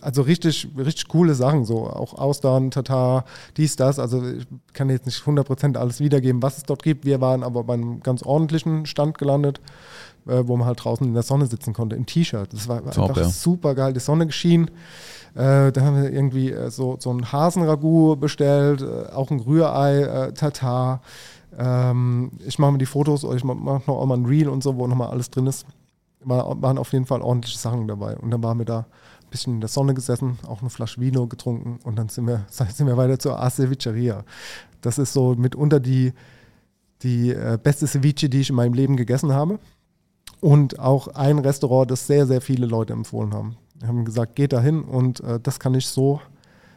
B: also richtig, richtig coole Sachen, so auch Austern, Tatar, dies, das. Also ich kann jetzt nicht 100% alles wiedergeben, was es dort gibt. Wir waren aber bei einem ganz ordentlichen Stand gelandet äh, wo man halt draußen in der Sonne sitzen konnte, im T-Shirt. Das war
F: Top,
B: einfach
F: ja.
B: super geil. Die Sonne geschienen. Äh, da haben wir irgendwie äh, so, so ein Hasenragout bestellt, äh, auch ein Rührei, äh, Tatar. Ähm, ich mache mir die Fotos, ich mache noch auch mal ein Reel und so, wo nochmal alles drin ist. War, waren auf jeden Fall ordentliche Sachen dabei. Und dann waren wir da ein bisschen in der Sonne gesessen, auch eine Flasche Vino getrunken und dann sind wir, sind wir weiter zur Acevicheria. Das ist so mitunter die, die äh, beste Ceviche, die ich in meinem Leben gegessen habe. Und auch ein Restaurant, das sehr, sehr viele Leute empfohlen haben. Wir haben gesagt, geht da hin und äh, das kann ich so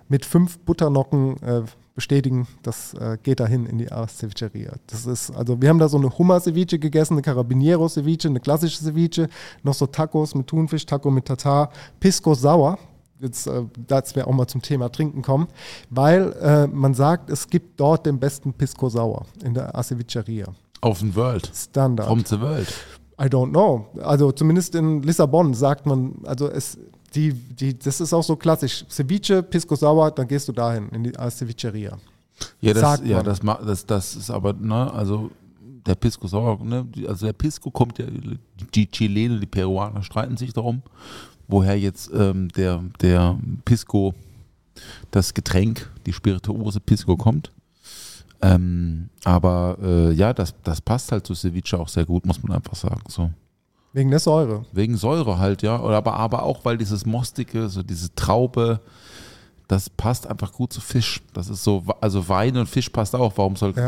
B: mit fünf Butternocken äh, bestätigen. Das äh, geht dahin in die Ars Cevicheria. Das ist, also wir haben da so eine Hummer-Ceviche gegessen, eine Carabiniero-Ceviche, eine klassische Ceviche, noch so Tacos mit Thunfisch, Taco mit Tatar, Pisco sauer. Jetzt, äh, dass wir auch mal zum Thema Trinken kommen, weil äh, man sagt, es gibt dort den besten Pisco sauer in der Ars Cevicheria.
F: Auf den World.
B: Standard.
F: From the World.
B: I don't know. Also zumindest in Lissabon sagt man, also es, die, die, das ist auch so klassisch. Ceviche, Pisco Sauer, dann gehst du dahin, in die als Cevicheria.
F: Ja, das,
B: Sagt
F: ja das, das, das ist aber, ne, also der Pisco Sauer, ne, also der Pisco kommt ja, die Chilene, die Peruaner streiten sich darum, woher jetzt ähm, der, der Pisco, das Getränk, die Spirituose Pisco kommt. Ähm, aber äh, ja, das, das passt halt zu Ceviche auch sehr gut, muss man einfach sagen. So.
B: Wegen der Säure.
F: Wegen Säure halt, ja. Oder aber, aber auch, weil dieses Mostige, so diese Traube, das passt einfach gut zu Fisch. Das ist so, also Wein und Fisch passt auch. Warum soll
B: Ja.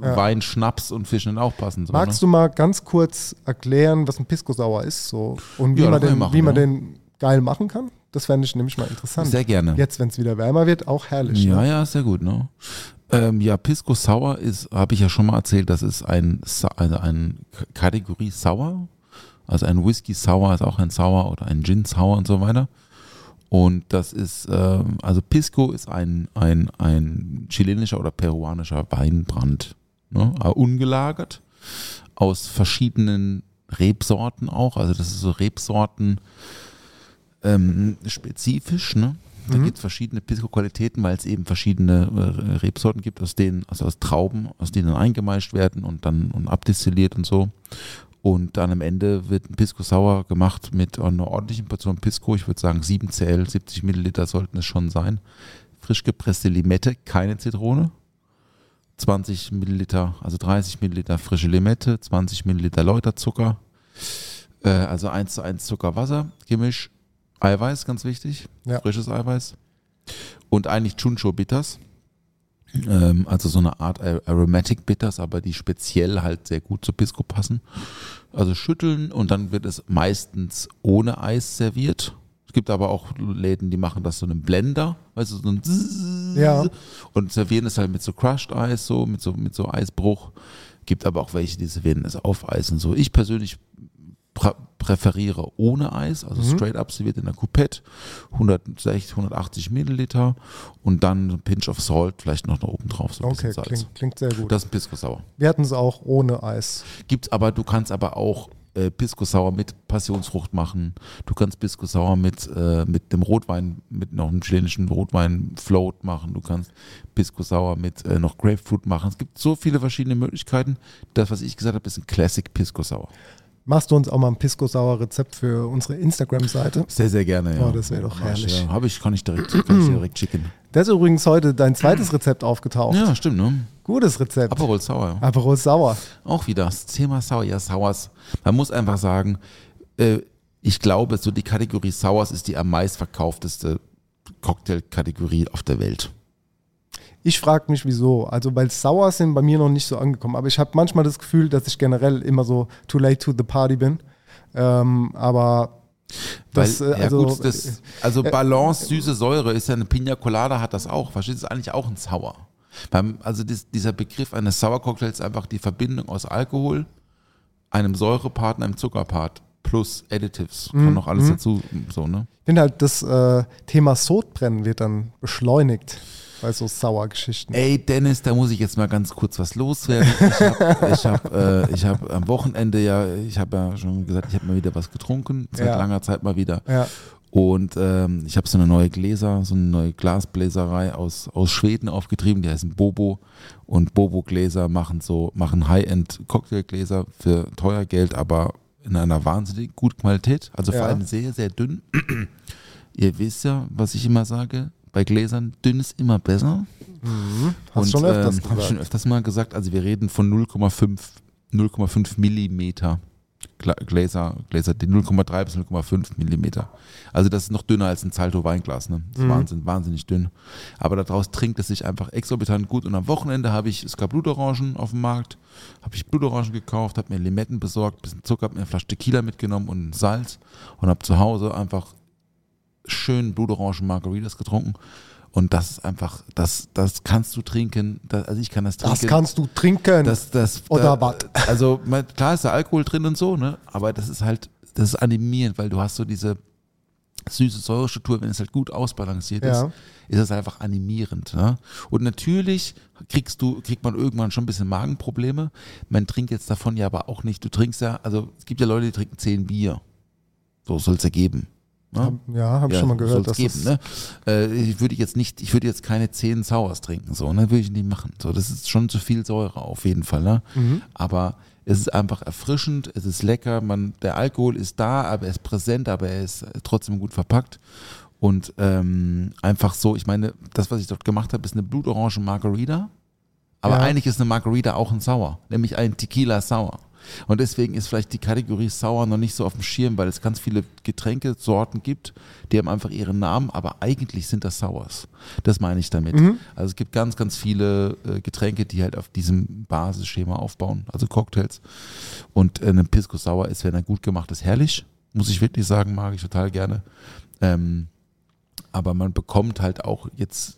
B: Ja.
F: Wein, Schnaps und Fisch nicht auch passen? So,
B: Magst
F: ne?
B: du mal ganz kurz erklären, was ein Pisco Sauer ist so und wie
F: Ja,
B: man, den,
F: machen,
B: wie man den geil machen kann? Das fände ich nämlich mal interessant.
F: Sehr gerne.
B: Jetzt, wenn es wieder wärmer wird, auch herrlich.
F: Ja,
B: ne?
F: ja, sehr gut. Ne? Ähm, ja, Pisco Sour ist, habe ich ja schon mal erzählt, das ist ein, also ein K- Kategorie Sour. Also ein Whisky Sour ist auch ein Sour oder ein Gin Sour und so weiter. Und das ist, ähm, also Pisco ist ein, ein, ein chilenischer oder peruanischer Weinbrand. Ne? Aber ungelagert aus verschiedenen Rebsorten auch. Also das ist so Rebsorten ähm, spezifisch. Ne? Da gibt es verschiedene Pisco-Qualitäten, weil es eben verschiedene äh, Rebsorten gibt, aus denen, also aus Trauben, aus denen dann eingemeischt werden und dann und abdestilliert und so. Und dann am Ende wird ein Pisco Sauer gemacht mit einer ordentlichen Portion Pisco. Ich würde sagen 7 Cl, 70 Milliliter sollten es schon sein. Frisch gepresste Limette, keine Zitrone. 20 Milliliter, also 30 Milliliter frische Limette, 20 Milliliter Läuterzucker, äh, also 1 zu 1 Zucker-Wasser, Gemisch, Eiweiß, ganz wichtig,
B: Ja.
F: frisches Eiweiß und eigentlich Chuncho Bitters, ähm, also so eine Art Ar- Aromatic Bitters, aber die speziell halt sehr gut zu Pisco passen. Also schütteln und dann wird es meistens ohne Eis serviert. Es gibt aber auch Läden, die machen das so einem Blender, weißt du, so ein Zzzz
B: Ja.
F: und servieren es halt mit so Crushed Eis, so mit so mit so Eisbruch. Gibt aber auch welche, die servieren es auf Eis und so. Ich persönlich präferiere ohne Eis, also straight up serviert in der Coupette, 160, 180 Milliliter und dann ein Pinch of Salt, vielleicht noch da oben drauf, so ein
B: Okay,
F: bisschen Salz.
B: klingt, klingt sehr gut.
F: Das ist ein Pisco Sauer.
B: Wir hatten es auch ohne Eis.
F: Gibt's aber, du kannst aber auch äh, Pisco Sauer mit Passionsfrucht machen. Du kannst Pisco Sauer mit, äh, mit dem Rotwein, mit noch einem chilenischen Rotwein Float machen. Du kannst Pisco Sauer mit äh, noch Grapefruit machen. Es gibt so viele verschiedene Möglichkeiten. Das, was ich gesagt habe, ist ein Classic Pisco Sauer.
B: Machst du uns auch mal ein Pisco-Sauer-Rezept für unsere Instagram-Seite?
F: Sehr, sehr gerne, ja.
B: Oh, das wäre doch herrlich.
F: Ja. Habe ich, kann ich direkt, kann ich direkt schicken.
B: Da ist übrigens heute dein zweites Rezept aufgetaucht.
F: Ja, stimmt, ne?
B: Gutes Rezept.
F: Aperol Sauer.
B: Aperol Sauer.
F: Auch wieder das Thema Sauer. Ja, Sauers. Man muss einfach sagen, äh, ich glaube, so die Kategorie Sauers ist die am meistverkaufteste Cocktailkategorie auf der Welt.
B: Ich frage mich, wieso. Also, weil Sauer sind bei mir noch nicht so angekommen. Aber ich habe manchmal das Gefühl, dass ich generell immer so too late to the party bin. Ähm, aber das,
F: Weil,
B: äh,
F: ja
B: also,
F: gut, das, also Balance, süße Säure ist ja eine Pina Colada hat das auch. Verstehst du, ist eigentlich auch ein Sauer. Beim, also dies, dieser Begriff eines Sauercocktails ist einfach die Verbindung aus Alkohol, einem Säurepart und einem Zuckerpart plus Additives.
B: Mhm.
F: Kann noch alles dazu, so, ne?
B: ich finde halt, das äh, Thema Sodbrennen wird dann beschleunigt bei so Sauergeschichten.
F: Ey, Dennis, da muss ich jetzt mal ganz kurz was loswerden. Ich habe ich hab, äh, ich hab am Wochenende ja, ich habe ja schon gesagt, ich habe mal wieder was getrunken, seit
B: Ja.
F: langer Zeit mal wieder.
B: Ja.
F: Und ähm, ich habe so eine neue Gläser, so eine neue Glasbläserei aus, aus Schweden aufgetrieben, die heißen Bobo. Und Bobo-Gläser machen so, machen High-End-Cocktailgläser für teuer Geld, aber in einer wahnsinnig guten Qualität. Also vor
B: Ja.
F: allem sehr, sehr dünn. Ihr wisst ja, was ich immer sage, bei Gläsern, dünn ist immer besser.
B: Hast schon öfters
F: ähm, hab ich
B: gesagt.
F: schon öfters mal gesagt, also wir reden von 0,5 0,5 Millimeter Gläser, Gläser, die 0,3 bis 0,5 Millimeter. Also das ist noch dünner als ein Zalto Weinglas, ne? Das ist Wahnsinn, wahnsinnig dünn. Aber daraus trinkt es sich einfach exorbitant gut. Und am Wochenende habe ich, es gab Blutorangen auf dem Markt, habe ich Blutorangen gekauft, habe mir Limetten besorgt, bisschen Zucker, habe mir eine Flasche Tequila mitgenommen und Salz und habe zu Hause einfach schön Blutorangen Margaritas getrunken. Und das ist einfach, das, das kannst du trinken. Das, also ich kann das trinken.
B: Das kannst du trinken.
F: Das, das,
B: Oder was?
F: Also klar ist da Alkohol drin und so, ne? Aber das ist halt, das ist animierend, weil du hast so diese süße Säurestruktur, wenn es halt gut ausbalanciert
B: Ja.
F: ist, ist es einfach animierend. Ne? Und natürlich kriegst du, kriegt man irgendwann schon ein bisschen Magenprobleme. Man trinkt jetzt davon ja aber auch nicht. Du trinkst ja, also es gibt ja Leute, die trinken zehn Bier. So soll es ja geben. Ne?
B: Ja, habe ich schon mal gehört.
F: soll's geben, ne? äh, ich würde jetzt nicht, ich würde jetzt keine 10 Sours trinken, so, ne? Würde ich nicht machen. So, das ist schon zu viel Säure auf jeden Fall, ne?
B: Mhm.
F: Aber es ist einfach erfrischend, es ist lecker, man, der Alkohol ist da, aber er ist präsent, aber er ist trotzdem gut verpackt. Und ähm, einfach so, ich meine, das, was ich dort gemacht habe, ist eine blutorange Margarita. Aber
B: Ja.
F: eigentlich ist eine Margarita auch ein Sauer, nämlich ein Tequila Sauer. Und deswegen ist vielleicht die Kategorie Sauer noch nicht so auf dem Schirm, weil es ganz viele Getränkesorten gibt, die haben einfach ihren Namen, aber eigentlich sind das Sours. Das meine ich damit. Also es gibt ganz, ganz viele äh, Getränke, die halt auf diesem Basisschema aufbauen, also Cocktails. Und äh, ein Pisco Sauer ist, wenn er gut gemacht ist, herrlich. Muss ich wirklich sagen, mag ich total gerne. Ähm, aber man bekommt halt auch jetzt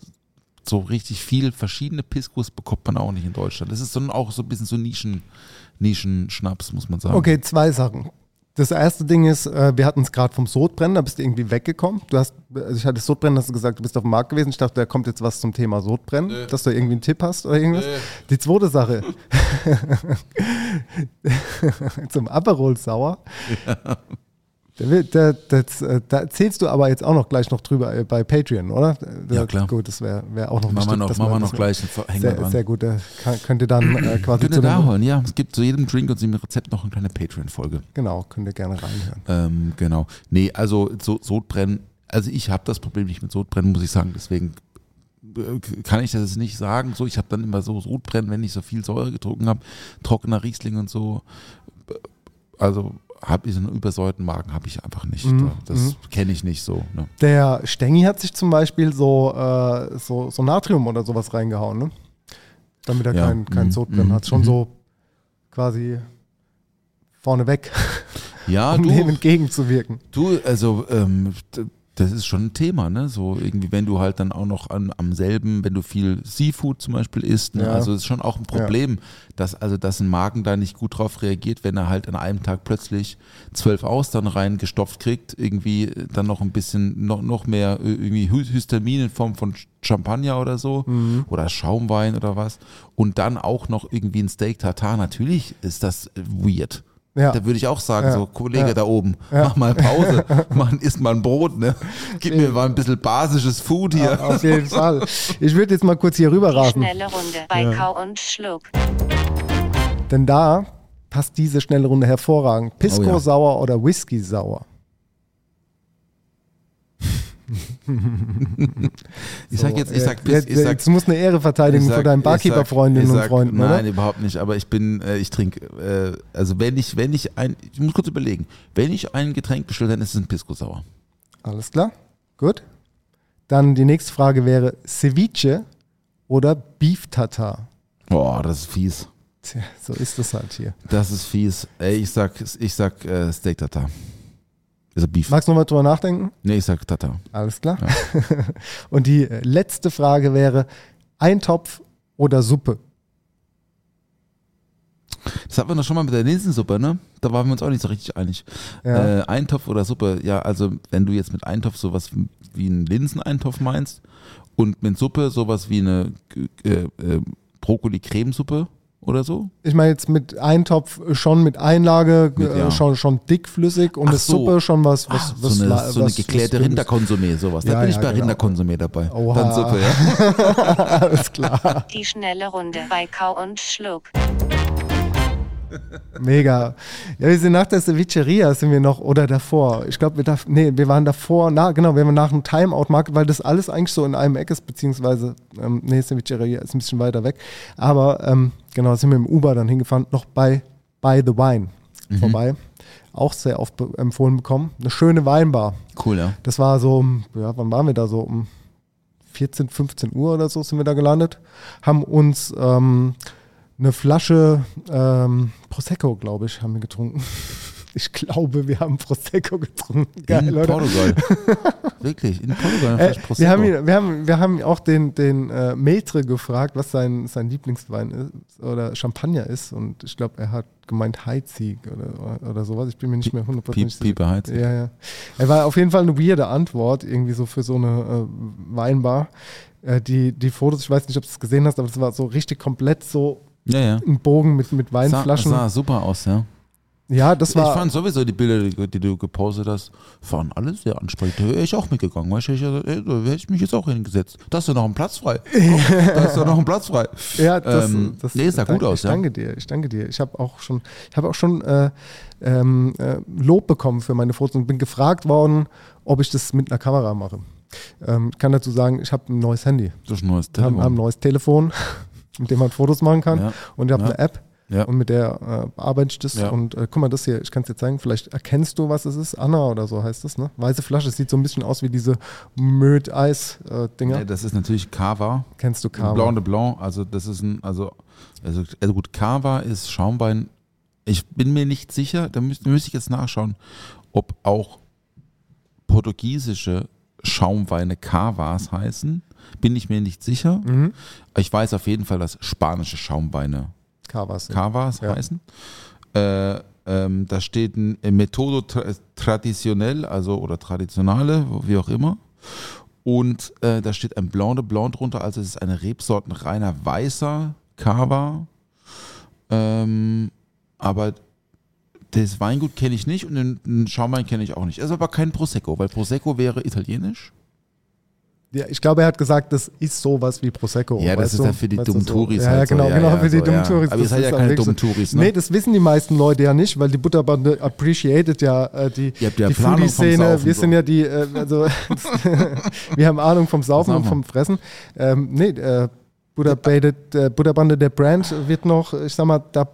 F: so richtig viel verschiedene Piscos bekommt man auch nicht in Deutschland. Das ist so ein, auch so ein bisschen so Nischen, Nischenschnaps, muss man sagen.
B: Okay, zwei Sachen. Das erste Ding ist, äh, wir hatten es gerade vom Sodbrennen, da bist du irgendwie weggekommen. Du hast, also ich hatte Sodbrennen, hast du gesagt, du bist auf dem Markt gewesen. Ich dachte, da kommt jetzt was zum Thema Sodbrennen, dass du irgendwie einen Tipp hast oder irgendwas. Die zweite Sache. zum Aperol Sauer. Will- da, das, äh, da erzählst du aber jetzt auch noch gleich noch drüber äh, bei Patreon, oder?
F: Ja, klar.
B: Gut, das wäre wär auch noch
F: Machen wir noch, machen wir noch gleich einen Hänger
B: Sehr,
F: dran.
B: sehr gut, da kann, könnt ihr dann äh, quasi
F: Könnt ihr da hören, ja. Es gibt zu jedem Drink und zu jedem Rezept noch eine kleine Patreon-Folge.
B: Genau, könnt ihr gerne reinhören.
F: Ähm, genau. Nee, also so, Sodbrennen, also ich habe das Problem nicht mit Sodbrennen, muss ich sagen, deswegen äh, kann ich das jetzt nicht sagen. So, ich habe dann immer so Sodbrennen, wenn ich so viel Säure getrunken habe, trockener Riesling und so. Also habe ich so einen übersäuerten Magen, habe ich einfach nicht.
B: Mhm,
F: Das kenne ich nicht so. Ne?
B: Der Stengi hat sich zum Beispiel so, äh, so, so Natrium oder sowas reingehauen, ne? Damit er
F: Ja,
B: kein, kein
F: mhm,
B: Sodbrennen
F: mhm,
B: hat. Schon
F: mhm.
B: so quasi vorneweg,
F: Ja,
B: um
F: du,
B: dem entgegenzuwirken.
F: Du, also ähm, das ist schon ein Thema, ne? So irgendwie, wenn du halt dann auch noch an, am selben, wenn du viel Seafood zum Beispiel isst, ne?
B: Ja.
F: also ist schon auch ein Problem, dass also dass ein Magen da nicht gut drauf reagiert, wenn er halt an einem Tag plötzlich zwölf Austern reingestopft kriegt, irgendwie dann noch ein bisschen noch, noch mehr äh, irgendwie Histamin in Form von Champagner oder so
B: Mhm.
F: oder Schaumwein oder was und dann auch noch irgendwie ein Steak Tartar. Natürlich ist das äh, weird.
B: Ja.
F: Da würde ich auch sagen,
B: Ja.
F: so Kollege
B: Ja.
F: da oben,
B: Ja.
F: mach mal Pause, mach, isst mal ein Brot, ne? Gib mir mal ein bisschen basisches Food hier.
B: Auf jeden Fall. Ich würde jetzt mal kurz hier rüber rasen,
D: Schnelle Runde bei Kau und Schluck.
B: denn da passt diese schnelle Runde hervorragend. Pisco
F: Oh ja.
B: sauer oder Whisky sauer?
F: Ich sag jetzt, ich sag,
B: äh,
F: bis,
B: jetzt,
F: ich sag,
B: jetzt musst du eine Ehre verteidigen
F: ich sag-
B: vor deinen
F: ich sag-
B: Barkeeper-Freundinnen
F: ich
B: und
F: sag,
B: Freunden,
F: Nein,
B: oder?
F: überhaupt nicht. Aber ich bin, äh, ich trinke, äh, also wenn ich, wenn ich ein, ich muss kurz überlegen, wenn ich ein Getränk bestelle, dann ist es ein Pisco Sauer.
B: Alles klar, gut. Dann die nächste Frage wäre Ceviche oder Beef Tartar?
F: Boah, das ist fies.
B: Tja, so ist das halt hier.
F: Das ist fies. Ey, ich sag, ich sag äh, Steak Tartar. Also Beef.
B: Magst du noch mal drüber nachdenken?
F: Nee, ich sag Tartar.
B: Alles klar. Und die äh, letzte Frage wäre Eintopf oder Suppe?
F: Das hatten wir doch schon mal mit der Linsensuppe, ne? Da waren wir uns auch nicht so richtig einig.
B: Ja.
F: Äh, Eintopf oder Suppe, ja, also wenn du jetzt mit Eintopf sowas wie einen Linseneintopf meinst und mit Suppe sowas wie eine äh, äh, Brokkoli-Cremesuppe oder so.
B: Ich meine jetzt mit Eintopf schon mit Einlage,
F: Mit,
B: äh,
F: ja.
B: schon, schon dickflüssig und
F: Ach
B: eine
F: so.
B: Suppe schon was, was,
F: Ah,
B: was
F: so eine, so eine
B: was-
F: geklärte. Rinderkonsumé, sowas. Da
B: Ja,
F: bin ich
B: ja,
F: bei
B: genau.
F: Rinderkonsumé dabei.
B: Oha.
F: Dann Suppe, ja.
B: Alles klar.
D: Die schnelle Runde bei Kau und Schluck.
B: Mega. Ja, wir sind nach der Cevicheria sind wir noch, oder davor. Ich glaube, wir, darf, nee, wir waren davor, na, genau, wir waren nach einem Timeout-Markt, weil das alles eigentlich so in einem Eck ist, beziehungsweise, ähm, nee, Cevicheria ist ein bisschen weiter weg. Aber, ähm, genau, sind wir im Uber dann hingefahren, noch bei By the Wine vorbei. Auch sehr oft be- empfohlen bekommen. Eine schöne Weinbar.
F: Cool, ja.
B: Das war so, um, ja, wann waren wir da so? Um 14, 15 Uhr oder so sind wir da gelandet. Haben uns ähm, eine Flasche ähm, Prosecco, glaube ich, haben wir getrunken. Ich glaube, wir haben Prosecco getrunken. Geil,
F: in
B: oder?
F: Portugal. Wirklich, in Portugal.
B: Äh,
F: Prosecco.
B: wir, haben ihn, wir, haben, wir haben auch den, den äh, Maitre gefragt, was sein, sein Lieblingswein ist oder Champagner ist. Und ich glaube, er hat gemeint Heizig oder, oder sowas. Ich bin mir nicht mehr hundertprozentig sicher.
F: Pieper Heizig.
B: Ja, ja. Er war auf jeden Fall eine weirde Antwort, irgendwie so für so eine äh, Weinbar. Äh, die, die Fotos, ich weiß nicht, ob du es gesehen hast, aber es war so richtig komplett so
F: Ja, ja.
B: ein Bogen mit, mit
F: Sah,
B: Weinflaschen.
F: sah super aus, ja.
B: Ja, das
F: Ich
B: war.
F: fand sowieso die Bilder, die, die du gepostet hast, waren alle sehr ansprechend. Da wäre ich auch mitgegangen. Weißt du, ich, ey, da wäre ich mich jetzt auch hingesetzt. Da ist doch noch ein Platz frei. Da ist doch noch ein Platz frei.
B: Ja, das,
F: Ähm,
B: das
F: nee, sah gut aus,
B: Ich
F: ja.
B: danke dir, ich danke dir. Ich habe auch schon, ich habe auch schon äh, ähm, äh, Lob bekommen für meine Fotos und bin gefragt worden, ob ich das mit einer Kamera mache. Ähm, ich kann dazu sagen, ich habe ein neues Handy.
F: Das ist ein neues
B: Wir haben, haben ein
F: Telefon.
B: neues Telefon, mit dem man Fotos machen kann.
F: Ja.
B: Und ich habe
F: Ja.
B: eine App.
F: Ja.
B: Und mit der äh, bearbeite ich das.
F: Ja.
B: Und äh, guck mal, das hier, ich kann es dir zeigen, vielleicht erkennst du, was es ist. Anna oder so heißt das, ne? Weiße Flasche, es sieht so ein bisschen aus wie diese Möd-Eis-Dinger.
F: Nee, das ist natürlich Cava.
B: Kennst du Karma?
F: Blanc de Blanc. Also, das ist ein, also, also, also gut, Cava ist Schaumwein. Ich bin mir nicht sicher, da müsste, müsste ich jetzt nachschauen, ob auch portugiesische Schaumweine Cavas heißen. Bin ich mir nicht sicher.
B: Mhm.
F: Ich weiß auf jeden Fall, dass spanische Schaumweine
B: Kavas.
F: Cavas
B: Ja.
F: heißen. Äh, ähm, da steht ein Metodo tra traditionell, also oder traditionale, wie auch immer. Und äh, da steht ein Blanc de Blanc drunter, also es ist eine Rebsorten reiner weißer Cava. Ähm, aber das Weingut kenne ich nicht und den, den Schaumwein kenne ich auch nicht. Es ist aber kein Prosecco, weil Prosecco wäre italienisch.
B: Ja, ich glaube, er hat gesagt, das ist sowas wie Prosecco.
F: Ja, das ist
B: du?
F: ja für die dummen
B: so.
F: Touris
B: Ja, ja
F: halt so.
B: genau,
F: Ja,
B: genau,
F: ja,
B: für die
F: so,
B: dummen
F: ja.
B: Touris.
F: Aber ihr
B: Das
F: seid ja
B: ist
F: keine dummen
B: so.
F: Touris, ne?
B: Nee, das wissen die meisten Leute ja nicht, weil die Butterbande appreciated ja äh, die,
F: Ihr habt ja
B: die Foodie-Szene. Wir
F: so.
B: sind ja die, äh, also wir haben Ahnung vom Saufen und vom Fressen. Ähm, nee, äh, Butterbande, äh, Butterbande der Brand wird noch, ich sag mal, da,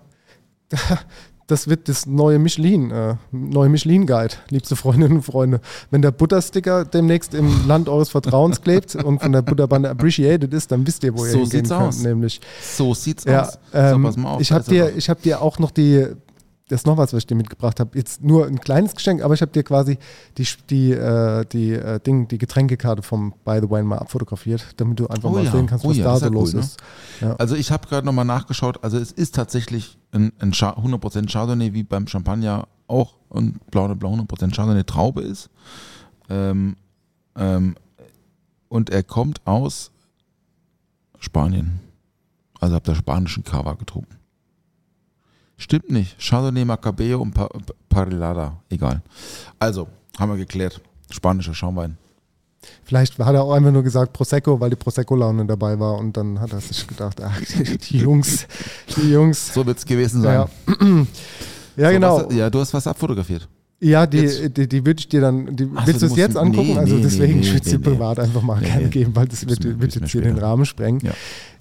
B: das wird das neue Michelin, äh, neue Michelin-Guide, liebste Freundinnen und Freunde. Wenn der Buttersticker demnächst im Land eures Vertrauens klebt und von der Butterbande appreciated ist, dann wisst ihr, wo ihr
F: So
B: hingehen
F: sieht's
B: könnt,
F: aus.
B: nämlich.
F: So sieht's
B: Ja,
F: aus.
B: ähm,
F: so, pass mal auf,
B: ich habe
F: er
B: dir, ich hab dir auch noch die, das ist noch was, was ich dir mitgebracht habe. Jetzt nur ein kleines Geschenk, aber ich habe dir quasi die, die, äh, die, äh, Ding, die Getränkekarte vom By the Wine mal abfotografiert, damit du einfach
F: Oh
B: mal
F: ja,
B: sehen kannst,
F: oh
B: was
F: ja,
B: da so
F: ja
B: los
F: cool, ne?
B: ist. Ja.
F: Also ich habe gerade nochmal nachgeschaut, also es ist tatsächlich ein, ein Cha- 100% Chardonnay, wie beim Champagner auch ein Blanc de Blanc 100% Chardonnay Traube ist. Ähm, ähm, und er kommt aus Spanien. Also habt ihr spanischen Cava getrunken. Stimmt nicht. Chardonnay, Macabeo und pa Parellada. Egal. Also, haben wir geklärt. Spanischer Schaumwein.
B: Vielleicht hat er auch einfach nur gesagt Prosecco, weil die Prosecco-Laune dabei war und dann hat er sich gedacht, ach, die, die Jungs, die Jungs.
F: So wird es gewesen sein.
B: Ja, ja
F: So,
B: genau.
F: Was, ja, du hast was abfotografiert.
B: Ja, die, die, die würde ich dir dann, die,
F: Ach
B: willst
F: du
B: du es jetzt angucken?
F: nee,
B: also deswegen,
F: nee,
B: ich würde es dir privat einfach mal gerne
F: nee.
B: geben, weil das wird, wird jetzt hier den. Rahmen sprengen.
F: Ja.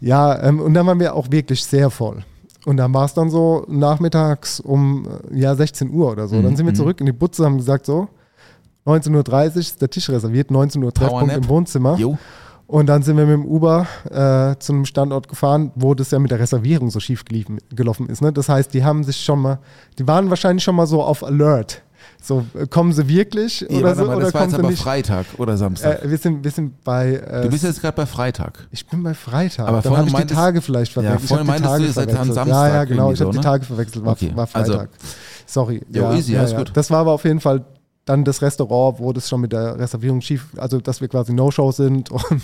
B: Ja, ähm, und dann waren wir auch wirklich sehr voll. Und dann war es dann so nachmittags um äh, ja, 16 Uhr oder so.
F: Mhm,
B: Dann sind wir
F: mhm.
B: zurück in die Butze, haben gesagt so, 19.30 Uhr ist der Tisch reserviert, 19 Uhr Treffpunkt im Wohnzimmer.
F: Jo.
B: Und dann sind wir mit dem Uber äh, zu einem Standort gefahren, wo das ja mit der Reservierung so schief geliefen, gelaufen ist. Ne? Das heißt, die haben sich schon mal, die waren wahrscheinlich schon mal so auf Alert. So, kommen sie wirklich
F: Nee,
B: oder so,
F: mal,
B: oder
F: das war
B: kommen
F: jetzt
B: sie
F: aber
B: nicht?
F: Freitag oder Samstag.
B: Äh, wir, sind, wir sind bei. Äh,
F: du bist jetzt gerade bei Freitag.
B: ich bin bei Freitag.
F: Aber vorhin
B: habe ich die
F: meintest-
B: Tage vielleicht
F: Ja,
B: verwechselt.
F: vorhin
B: habe die
F: meintest du,
B: Tage
F: am
B: verwechselt.
F: Samstag
B: Ja, ja, genau. Ich habe
F: so,
B: die
F: ne?
B: Tage verwechselt. War,
F: Okay,
B: war
F: also-
B: Freitag. Sorry.
F: Jo, easy, alles gut.
B: Das war aber auf jeden Fall dann das Restaurant, wo das schon mit der Reservierung schief, also dass wir quasi No-Show sind und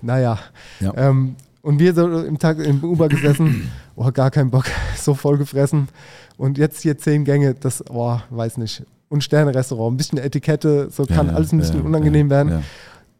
B: naja.
F: Ja.
B: Ähm, und wir so im Tag im Uber gesessen, oh, gar keinen Bock, so voll gefressen. Und jetzt hier zehn Gänge, das, oh, weiß nicht. Und Sterne-Restaurant, ein bisschen Etikette, so kann
F: Ja,
B: alles ein bisschen
F: ja,
B: unangenehm
F: ja,
B: werden.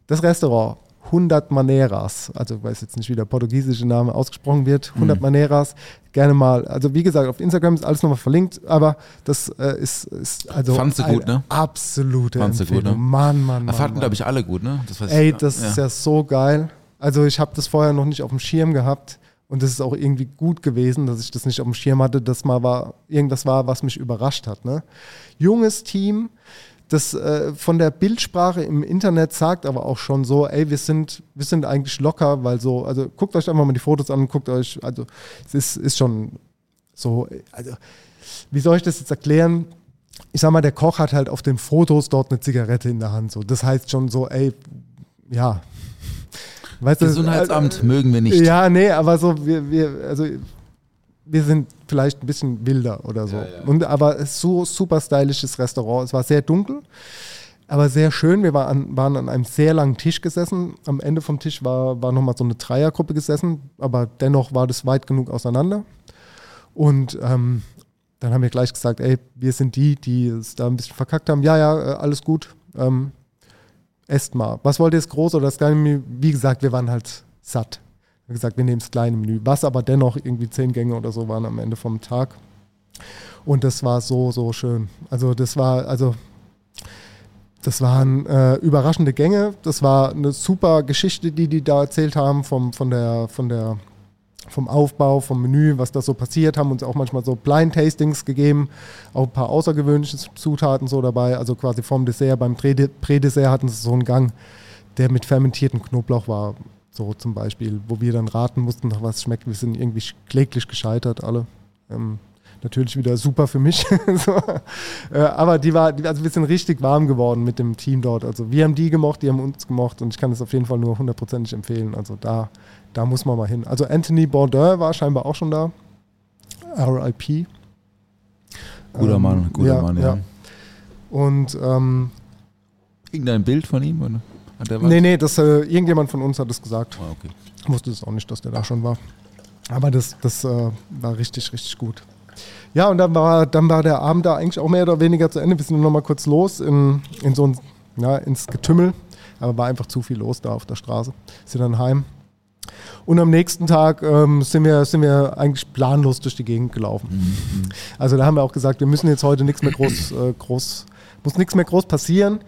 B: Das Restaurant, 100 Maneras, also ich weiß jetzt nicht, wie der portugiesische Name ausgesprochen wird, 100
F: Mhm.
B: Maneras, gerne mal, also wie gesagt, auf Instagram ist alles nochmal verlinkt, aber das äh, ist, ist also
F: Fandst du gut, ne?
B: absolute
F: Fandst du gut,
B: Empfehlung.
F: ne?
B: Mann, Mann,
F: Da
B: Mann.
F: fanden, glaube ich, alle gut, ne? Das weiß
B: Ey,
F: ich,
B: das ist ja so geil. Also ich habe das vorher noch nicht auf dem Schirm gehabt und das ist auch irgendwie gut gewesen, dass ich das nicht auf dem Schirm hatte, dass mal war, irgendwas war, was mich überrascht hat. Ne? Junges Team, das äh, von der Bildsprache im Internet sagt aber auch schon so, ey, wir sind, wir sind eigentlich locker, weil so, also guckt euch einfach mal die Fotos an, guckt euch, also es ist, ist schon so, also wie soll ich das jetzt erklären? Ich sag mal, der Koch hat halt auf den Fotos dort eine Zigarette in der Hand. So. Das heißt schon so, ey, ja. Weißt
F: Gesundheitsamt
B: äh,
F: mögen wir nicht.
B: Ja, nee, aber so, wir, wir, also wir sind vielleicht ein bisschen wilder oder so. Und, aber es ist so super stylisches Restaurant. Es war sehr dunkel, aber sehr schön. Wir waren an, waren an einem sehr langen Tisch gesessen. Am Ende vom Tisch war, war nochmal so eine Dreiergruppe gesessen, aber dennoch war das weit genug auseinander. Und ähm, dann haben wir gleich gesagt, ey, wir sind die, die es da ein bisschen verkackt haben. Ja, ja, äh, alles gut. Ähm, esst mal. Was wollt ihr, das große oder das kleine Menü? Wie gesagt, wir waren halt satt. Haben gesagt, wir nehmen das kleine Menü. Was aber dennoch irgendwie zehn Gänge oder so waren am Ende vom Tag. Und das war so, so schön. Also das war, also das waren äh, überraschende Gänge. Das war eine super Geschichte, die die da erzählt haben vom, von der, von der, vom Aufbau, vom Menü, was da so passiert, haben uns auch manchmal so Blind Tastings gegeben, auch ein paar außergewöhnliche Zutaten so dabei. Also quasi vom Dessert, beim Prä- Prädessert hatten sie so einen Gang, der mit fermentiertem Knoblauch war, so zum Beispiel, wo wir dann raten mussten, nach was schmeckt. Wir sind irgendwie kläglich gescheitert, alle. Ähm, natürlich wieder super für mich. so. äh, aber die war, also wir sind richtig warm geworden mit dem Team dort. Also wir haben die gemocht, die haben uns gemocht und ich kann es auf jeden Fall nur hundertprozentig empfehlen. Also da, da muss man mal hin. Also Anthony Bourdain war scheinbar auch schon da. RIP.
F: Guter
B: Ähm,
F: Mann, guter
B: ja,
F: Mann, ja.
B: ja. Und ähm,
F: Irgendein Bild von ihm? Oder? Hat
B: nee, nee, das, äh, irgendjemand von uns hat es gesagt.
F: Ah, okay.
B: Ich wusste es auch nicht, dass der da schon war. Aber das, das äh, war richtig, richtig gut. Ja, und dann war, dann war der Abend da eigentlich auch mehr oder weniger zu Ende. Wir sind nur noch mal kurz los in, in so ein, ja, ins Getümmel. Aber war einfach zu viel los da auf der Straße. Sind dann heim. Und am nächsten Tag ähm, sind, wir, sind wir eigentlich planlos durch die Gegend gelaufen. Also da haben wir auch gesagt, wir müssen jetzt heute nichts mehr groß, äh, groß muss nichts mehr groß passieren.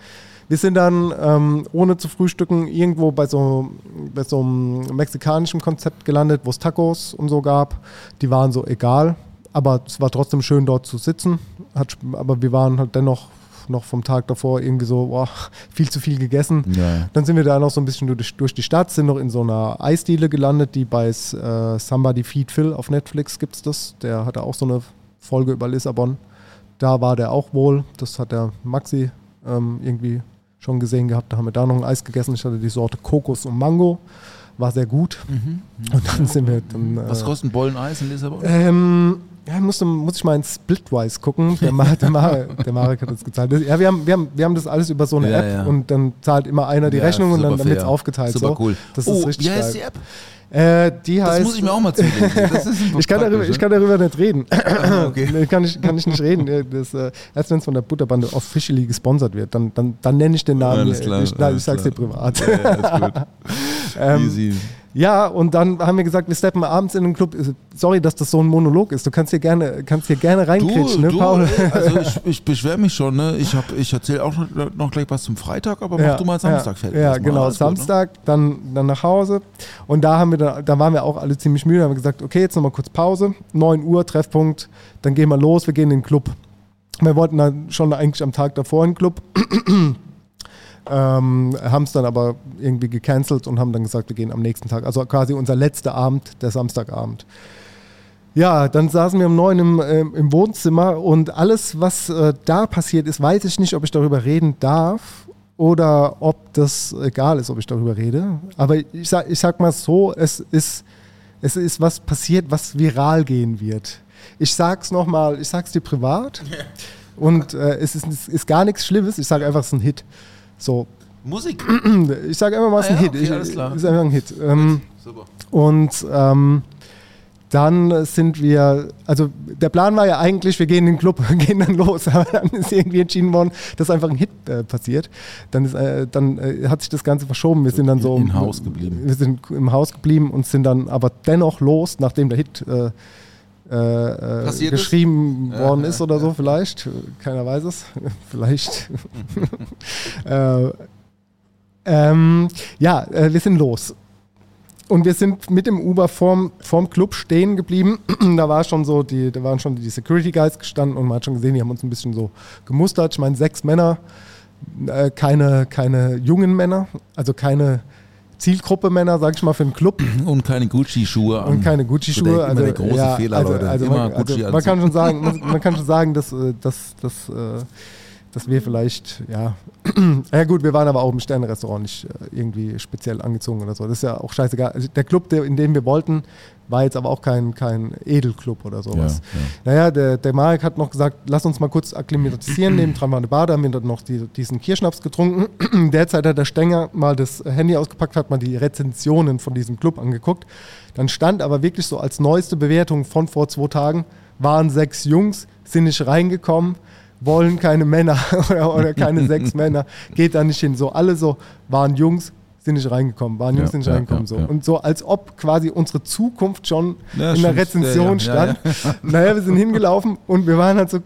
B: Wir sind dann, ähm, ohne zu frühstücken, irgendwo bei so, bei so einem mexikanischen Konzept gelandet, wo es Tacos und so gab. Die waren so egal, aber es war trotzdem schön dort zu sitzen. Hat, aber wir waren halt dennoch noch vom Tag davor irgendwie so, boah, viel zu viel gegessen.
F: Ja.
B: Dann sind wir da noch so ein bisschen durch, durch die Stadt, sind noch in so einer Eisdiele gelandet, die bei äh, Somebody Feed Phil auf Netflix gibt es das. Der hatte auch so eine Folge über Lissabon. Da war der auch wohl. Das hat der Maxi ähm, irgendwie schon gesehen gehabt. Da haben wir da noch ein Eis gegessen. Ich hatte die Sorte Kokos und Mango. War sehr gut. Und dann sind wir dann. Äh,
F: Mhm. Was kostet ein Bollen Eis in Lissabon?
B: ähm, ja, musste, muss ich mal in Splitwise gucken. Der, Mar der, Mar der Marek hat das gezahlt. Das- Ja, wir haben, wir, haben, wir haben das alles über so eine
F: Ja,
B: App
F: ja.
B: und dann zahlt immer einer die
F: Ja,
B: Rechnung und dann wird es aufgeteilt.
F: Super
B: so.
F: cool.
B: Das
F: oh,
B: ist richtig
F: wie heißt die App?
B: Äh, die
F: Das
B: heißt,
F: muss ich mir auch mal zulegen. Das
B: ich kann, darüber, ich kann darüber nicht reden.
F: Ah, okay.
B: Kann, ich, kann ich nicht reden. Das, äh, erst wenn es von der Butterbande officially gesponsert wird, dann, dann, dann nenne ich den Namen.
F: Alles klar,
B: ich, nein,
F: alles
B: ich sag's dir
F: klar.
B: privat.
F: Ja, ja, ist gut.
B: Ähm,
F: Easy.
B: Ja, und dann haben wir gesagt, wir steppen abends in den Club. Sorry, dass das so ein Monolog ist. Du kannst hier gerne, kannst hier gerne reinkritschen, ne, Paul?
F: also ich, ich beschwere mich schon, ne? Ich, hab- ich erzähle auch noch, gleich was zum Freitag, aber mach du mal Samstag
B: ja,
F: fertig.
B: Ja, genau,
F: gut, ne?
B: Samstag, dann, dann nach Hause. Und da haben wir dann, da waren wir auch alle ziemlich müde, haben wir gesagt, okay, jetzt nochmal kurz Pause, 9 Uhr, Treffpunkt, dann gehen wir los, wir gehen in den Club. Wir wollten dann schon eigentlich am Tag davor in den Club. Ähm, haben es dann aber irgendwie gecancelt und haben dann gesagt, wir gehen am nächsten Tag. Also quasi unser letzter Abend, der Samstagabend. Ja, dann saßen wir um neun im, ähm, im Wohnzimmer und alles, was äh, da passiert ist, weiß ich nicht, ob ich darüber reden darf oder ob das egal ist, ob ich darüber rede. Aber ich sag, ich sag mal so, es ist, es ist was passiert, was viral gehen wird. Ich sag's nochmal, ich sag's dir privat und äh, es, ist, es ist gar nichts Schlimmes, ich sage einfach, es ist ein Hit. So,
F: Musik.
B: ich sage einfach mal, es ist ein
F: Ah ja,
B: Hit.
F: okay, alles klar.
B: Ist einfach ein Hit. Ähm,
F: Super.
B: und ähm, dann sind wir, also der Plan war ja eigentlich, wir gehen in den Club, gehen dann los, aber dann ist irgendwie entschieden worden, dass einfach ein Hit äh, passiert. Dann, ist, äh, dann äh, hat sich das Ganze verschoben. Wir sind dann so
F: in Haus geblieben.
B: Wir sind im Haus geblieben und sind dann aber dennoch los, nachdem der Hit äh, äh, äh,
F: ist?
B: geschrieben
F: Ja,
B: worden
F: ja,
B: ist oder so, vielleicht. Keiner weiß es. vielleicht. äh, ähm, ja, äh, wir sind los. Und wir sind mit dem Uber vorm, vorm Club stehen geblieben. da war schon so, die, da waren schon die Security Guys gestanden und man hat schon gesehen, die haben uns ein bisschen so gemustert. Ich meine, sechs Männer, äh, keine, keine jungen Männer, also keine Zielgruppe Männer, sag ich mal, für einen Club
F: Und keine Gucci-Schuhe
B: und keine
F: So
B: Gucci-Schuhe.
F: der-
B: Also,
F: immer der große
B: ja,
F: Fehler,
B: also,
F: Leute.
B: Also
F: Immer
B: man, also man kann schon sagen, man, man kann schon sagen, dass, äh, dass, dass, äh, dass wir vielleicht, ja, ja gut, wir waren aber auch im Sternenrestaurant nicht äh, irgendwie speziell angezogen oder so. Das ist ja auch scheißegal. Also der Club, der, in den wir wollten, war jetzt aber auch kein, kein Edelclub oder
F: Ja,
B: sowas.
F: ja.
B: Naja, der, der Marek hat noch gesagt, lass uns mal kurz akklimatisieren. Nebendran war eine Bar, da haben wir dann noch die, diesen Kirschnaps getrunken. Derzeit hat der Stenger mal das Handy ausgepackt, hat mal die Rezensionen von diesem Club angeguckt. Dann stand aber wirklich so als neueste Bewertung von vor zwei Tagen waren sechs Jungs, sind nicht reingekommen, wollen keine Männer oder, oder keine sechs Männer, geht da nicht hin. So, alle so waren Jungs, sind nicht reingekommen, waren Jungs,
F: Ja,
B: sind nicht
F: ja,
B: reingekommen.
F: ja,
B: so. Und so, als ob quasi unsere Zukunft schon in der Rezension stand. Naja, wir sind hingelaufen und wir waren halt so äh,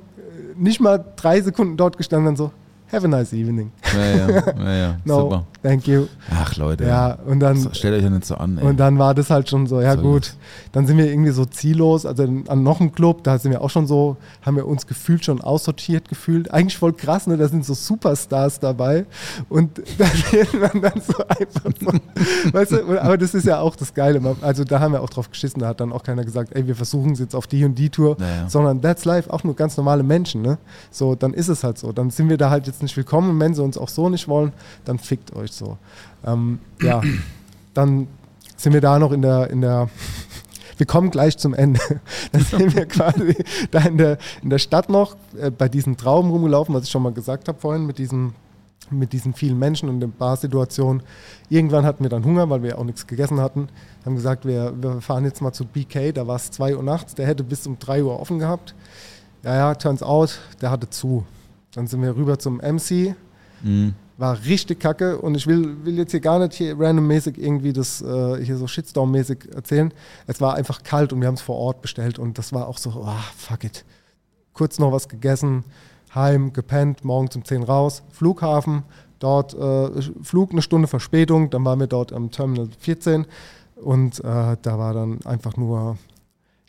B: nicht mal drei Sekunden dort gestanden und so, have a nice evening.
F: Ja, ja, ja, ja.
B: No,
F: super.
B: thank you.
F: Ach Leute,
B: Ja, und dann,
F: So, stellt euch ja nicht so an. Ey.
B: und dann war das halt schon so, ja
F: So
B: gut,
F: ist
B: dann sind wir irgendwie so ziellos, also an noch einem Club, da sind wir auch schon so, haben wir uns gefühlt schon aussortiert gefühlt. Eigentlich voll krass, ne? da sind so Superstars dabei und da wird man dann so einfach so, weißt du, aber das ist ja auch das Geile, also da haben wir auch drauf geschissen, da hat dann auch keiner gesagt, ey, wir versuchen es jetzt auf die und die Tour,
F: Ja, ja.
B: sondern that's life, auch nur ganz normale Menschen, ne? So, dann ist es halt so, dann sind wir da halt jetzt nicht willkommen und wenn sie uns auch so nicht wollen, dann fickt euch so. Ähm, ja, dann sind wir da noch in der, in der, wir kommen gleich zum Ende. Dann sind wir quasi da in der, in der Stadt noch äh, bei diesen Trauben rumgelaufen, was ich schon mal gesagt habe vorhin, mit diesen, mit diesen vielen Menschen und der Barsituation. Irgendwann hatten wir dann Hunger, weil wir auch nichts gegessen hatten. Haben gesagt, wir, wir fahren jetzt mal zu BK, da war es 2 Uhr nachts, der hätte bis um 3 Uhr offen gehabt. Ja, ja, turns out, der hatte zu. Dann sind wir rüber zum MC,
F: Mhm.
B: war richtig kacke und ich will, will jetzt hier gar nicht hier randommäßig irgendwie das äh, hier so Shitstorm-mäßig erzählen. Es war einfach kalt und wir haben es vor Ort bestellt und das war auch so, ah, fuck it. Kurz noch was gegessen, heim, gepennt, morgen um 10 raus, Flughafen, dort äh, Flug eine Stunde Verspätung, dann waren wir dort am Terminal 14 und äh, da war dann einfach nur,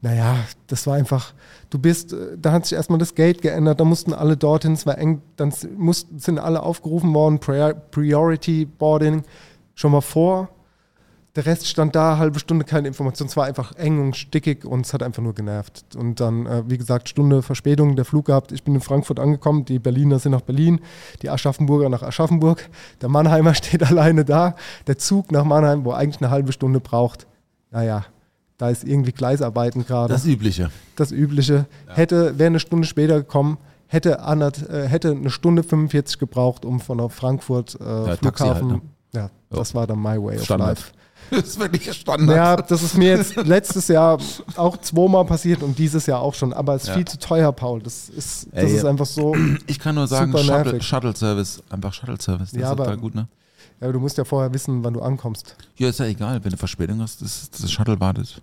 B: naja, das war einfach, du bist, äh, da hat sich erstmal das Gate geändert, da mussten alle dorthin, es war eng, dann mussten, sind alle aufgerufen worden, Prior- Priority Boarding schon mal vor. Der Rest stand da, halbe Stunde keine Information. Es war einfach eng und stickig und es hat einfach nur genervt. Und dann, äh, wie gesagt, Stunde Verspätung, der Flug gehabt. Ich bin in Frankfurt angekommen, die Berliner sind nach Berlin, die Aschaffenburger nach Aschaffenburg. Der Mannheimer steht alleine da. Der Zug nach Mannheim, wo eigentlich eine halbe Stunde braucht. Naja, da ist irgendwie Gleisarbeiten gerade
F: Das Übliche.
B: das Übliche. Hätte, wäre eine Stunde später gekommen, hätte, andert, äh, hätte eine Stunde 45 gebraucht, um von Frankfurt äh,
F: Taxi
B: Flughafen.
F: halt,
B: Ja, das war dann my way of
F: Standard.
B: life.
F: Das ist wirklich Standard.
B: Ja, das ist mir jetzt letztes Jahr auch zweimal passiert und dieses Jahr auch schon. Aber es ist
F: Ja.
B: viel zu teuer, Paul. Das ist, das
F: Ey,
B: ist einfach so.
F: Ich kann nur sagen,
B: Super
F: Shuttle,
B: nervig.
F: Shuttle Service, einfach Shuttle Service. Das
B: Ja,
F: ist total gut, ne?
B: Ja, aber du musst ja vorher wissen, wann du ankommst.
F: Ja, ist ja egal, wenn du Verspätung hast, das, das Shuttle wartet.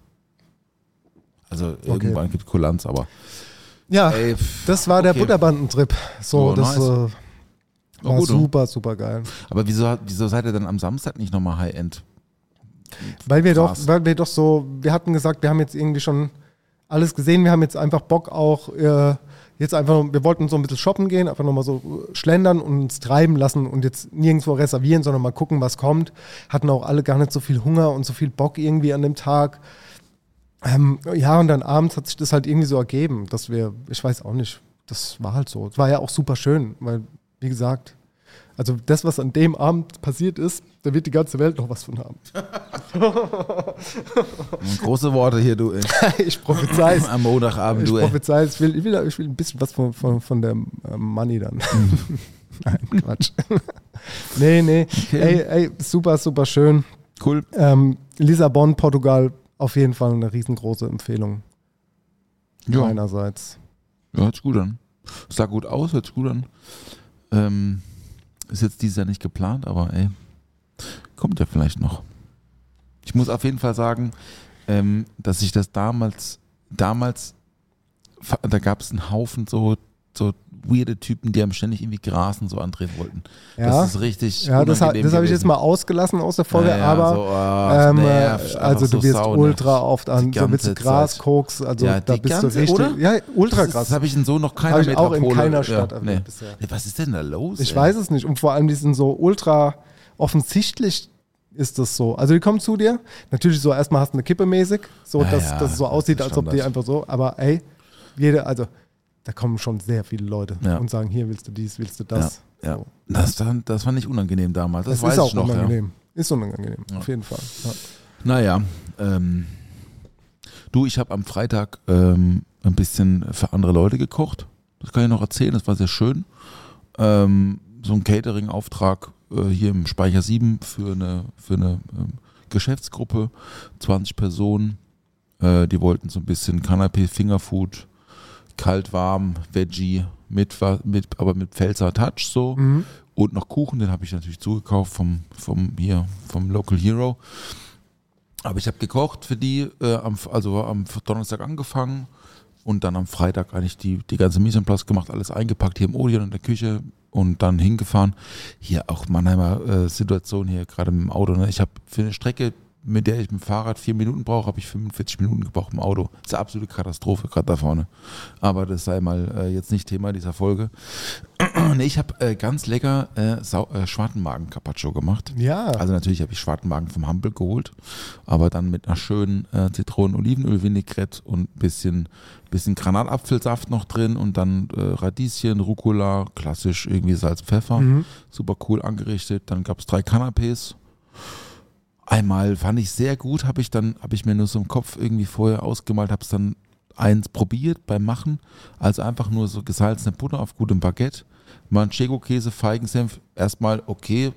F: Also irgendwann gibt Kulanz, aber.
B: Ja,
F: Ey, pff,
B: das war der
F: okay.
B: Butterbandentrip. So,
F: Oh,
B: das
F: nice.
B: äh,
F: Oh,
B: war
F: gut, oh.
B: super, super geil.
F: Aber wieso, wieso seid ihr dann am Samstag nicht nochmal High-End?
B: Weil wir, doch,
F: Krass.
B: weil wir doch so, wir hatten gesagt, wir haben jetzt irgendwie schon alles gesehen, wir haben jetzt einfach Bock auch, äh, jetzt einfach, wir wollten so ein bisschen shoppen gehen, einfach nochmal so äh, schlendern und uns treiben lassen und jetzt nirgendwo reservieren, sondern mal gucken, was kommt. Hatten auch alle gar nicht so viel Hunger und so viel Bock irgendwie an dem Tag. Ähm, ja, und dann abends hat sich das halt irgendwie so ergeben, dass wir, ich weiß auch nicht, das war halt so. Es war ja auch super schön, weil, wie gesagt, also das, was an dem Abend passiert ist, da wird die ganze Welt noch was von haben.
F: Große Worte hier, du.
B: Ich prophezei es.
F: Am Montagabend,
B: Ich
F: du.
B: Prophezei es. Ich will, ich, will, ich will ein bisschen was von, von, von der äh, Money dann. Nein, Quatsch. nee, nee. Ey, ey, super, super schön.
F: Cool.
B: Ähm, Lissabon, Portugal, auf jeden Fall eine riesengroße Empfehlung
F: Ja.
B: meinerseits.
F: Ja, hört sich gut an. Sah gut aus, hört sich gut an. Ähm, ist jetzt dieses Jahr nicht geplant, aber ey, kommt ja vielleicht noch. Ich muss auf jeden Fall sagen, ähm, dass ich das damals, damals, da gab es einen Haufen so, so weirde Typen, die einem ständig irgendwie Grasen so andrehen wollten.
B: Ja,
F: Das ist richtig.
B: ja das, ha- das habe ich jetzt mal ausgelassen aus der Folge,
F: Ja, ja,
B: aber
F: so, ah,
B: ähm,
F: nervt,
B: äh, also
F: so
B: du wirst
F: sau
B: ultra oft an, so willst du Gras,
F: Zeit.
B: Koks, also
F: Ja,
B: da bist du
F: ganze-
B: richtig,
F: oder?
B: ja, ultra
F: Das,
B: krass.
F: das habe ich in so noch keiner
B: Hab ich auch in
F: Metropole-
B: keiner Stadt
F: ja, nee.
B: bisher.
F: Was ist denn da los?
B: Ich
F: ey?
B: weiß es nicht. Und vor allem, die sind so ultra offensichtlich ist das so. Also die kommen zu dir, natürlich so erstmal hast du eine Kippe mäßig, so dass,
F: ja,
B: dass es so
F: das
B: aussieht, als ob die einfach so, aber ey, jede, also da kommen schon sehr viele Leute
F: Ja.
B: und sagen, hier willst du dies, willst du das.
F: Ja,
B: So.
F: das, dann- das fand ich unangenehm damals. Das,
B: Das,
F: weiß
B: ist auch
F: ich noch. Ja.
B: unangenehm. Ist unangenehm,
F: Ja.
B: auf jeden Fall. Ja.
F: Naja, ähm, du, ich habe am Freitag ähm, ein bisschen für andere Leute gekocht. Das kann ich noch erzählen, das war sehr schön. Ähm, so ein Catering-Auftrag äh, hier im Speicher 7 für eine, für eine ähm, Geschäftsgruppe, 20 Personen. Äh, die wollten so ein bisschen Canapé, Fingerfood, kalt, warm, Veggie, mit, mit, aber mit Pfälzer Touch so.
B: Mhm.
F: Und noch Kuchen, den habe ich natürlich zugekauft vom, vom, hier, vom Local Hero. Aber ich habe gekocht für die, äh, am, also am Donnerstag angefangen und dann am Freitag eigentlich die, die ganze Mise en place gemacht, alles eingepackt hier im Odeon in der Küche und dann hingefahren. Hier auch Mannheimer äh, Situation hier gerade mit dem Auto. Ne? Ich habe für eine Strecke, mit der ich mit dem Fahrrad vier Minuten brauche, habe ich 45 Minuten gebraucht im Auto. Das ist eine absolute Katastrophe gerade da vorne. Aber das sei mal äh, jetzt nicht Thema dieser Folge. nee, ich habe äh, ganz lecker äh, Sau äh, Schwartenmagen-Carpaccio gemacht.
B: Ja.
F: Also natürlich habe ich Schwartenmagen vom Hampel geholt, aber dann mit einer schönen äh, Zitronen-Olivenöl-Vinaigrette und ein bisschen, bisschen Granatapfelsaft noch drin und dann äh, Radieschen, Rucola, klassisch irgendwie Salz, Pfeffer.
B: Mhm.
F: Super cool angerichtet. Dann gab es drei Canapés. Einmal fand ich sehr gut, habe ich dann, habe ich mir nur so im Kopf irgendwie vorher ausgemalt, habe es dann eins probiert beim Machen, also einfach nur so gesalzene Butter auf gutem Baguette, Manchego-Käse, Feigensenf, erstmal okay,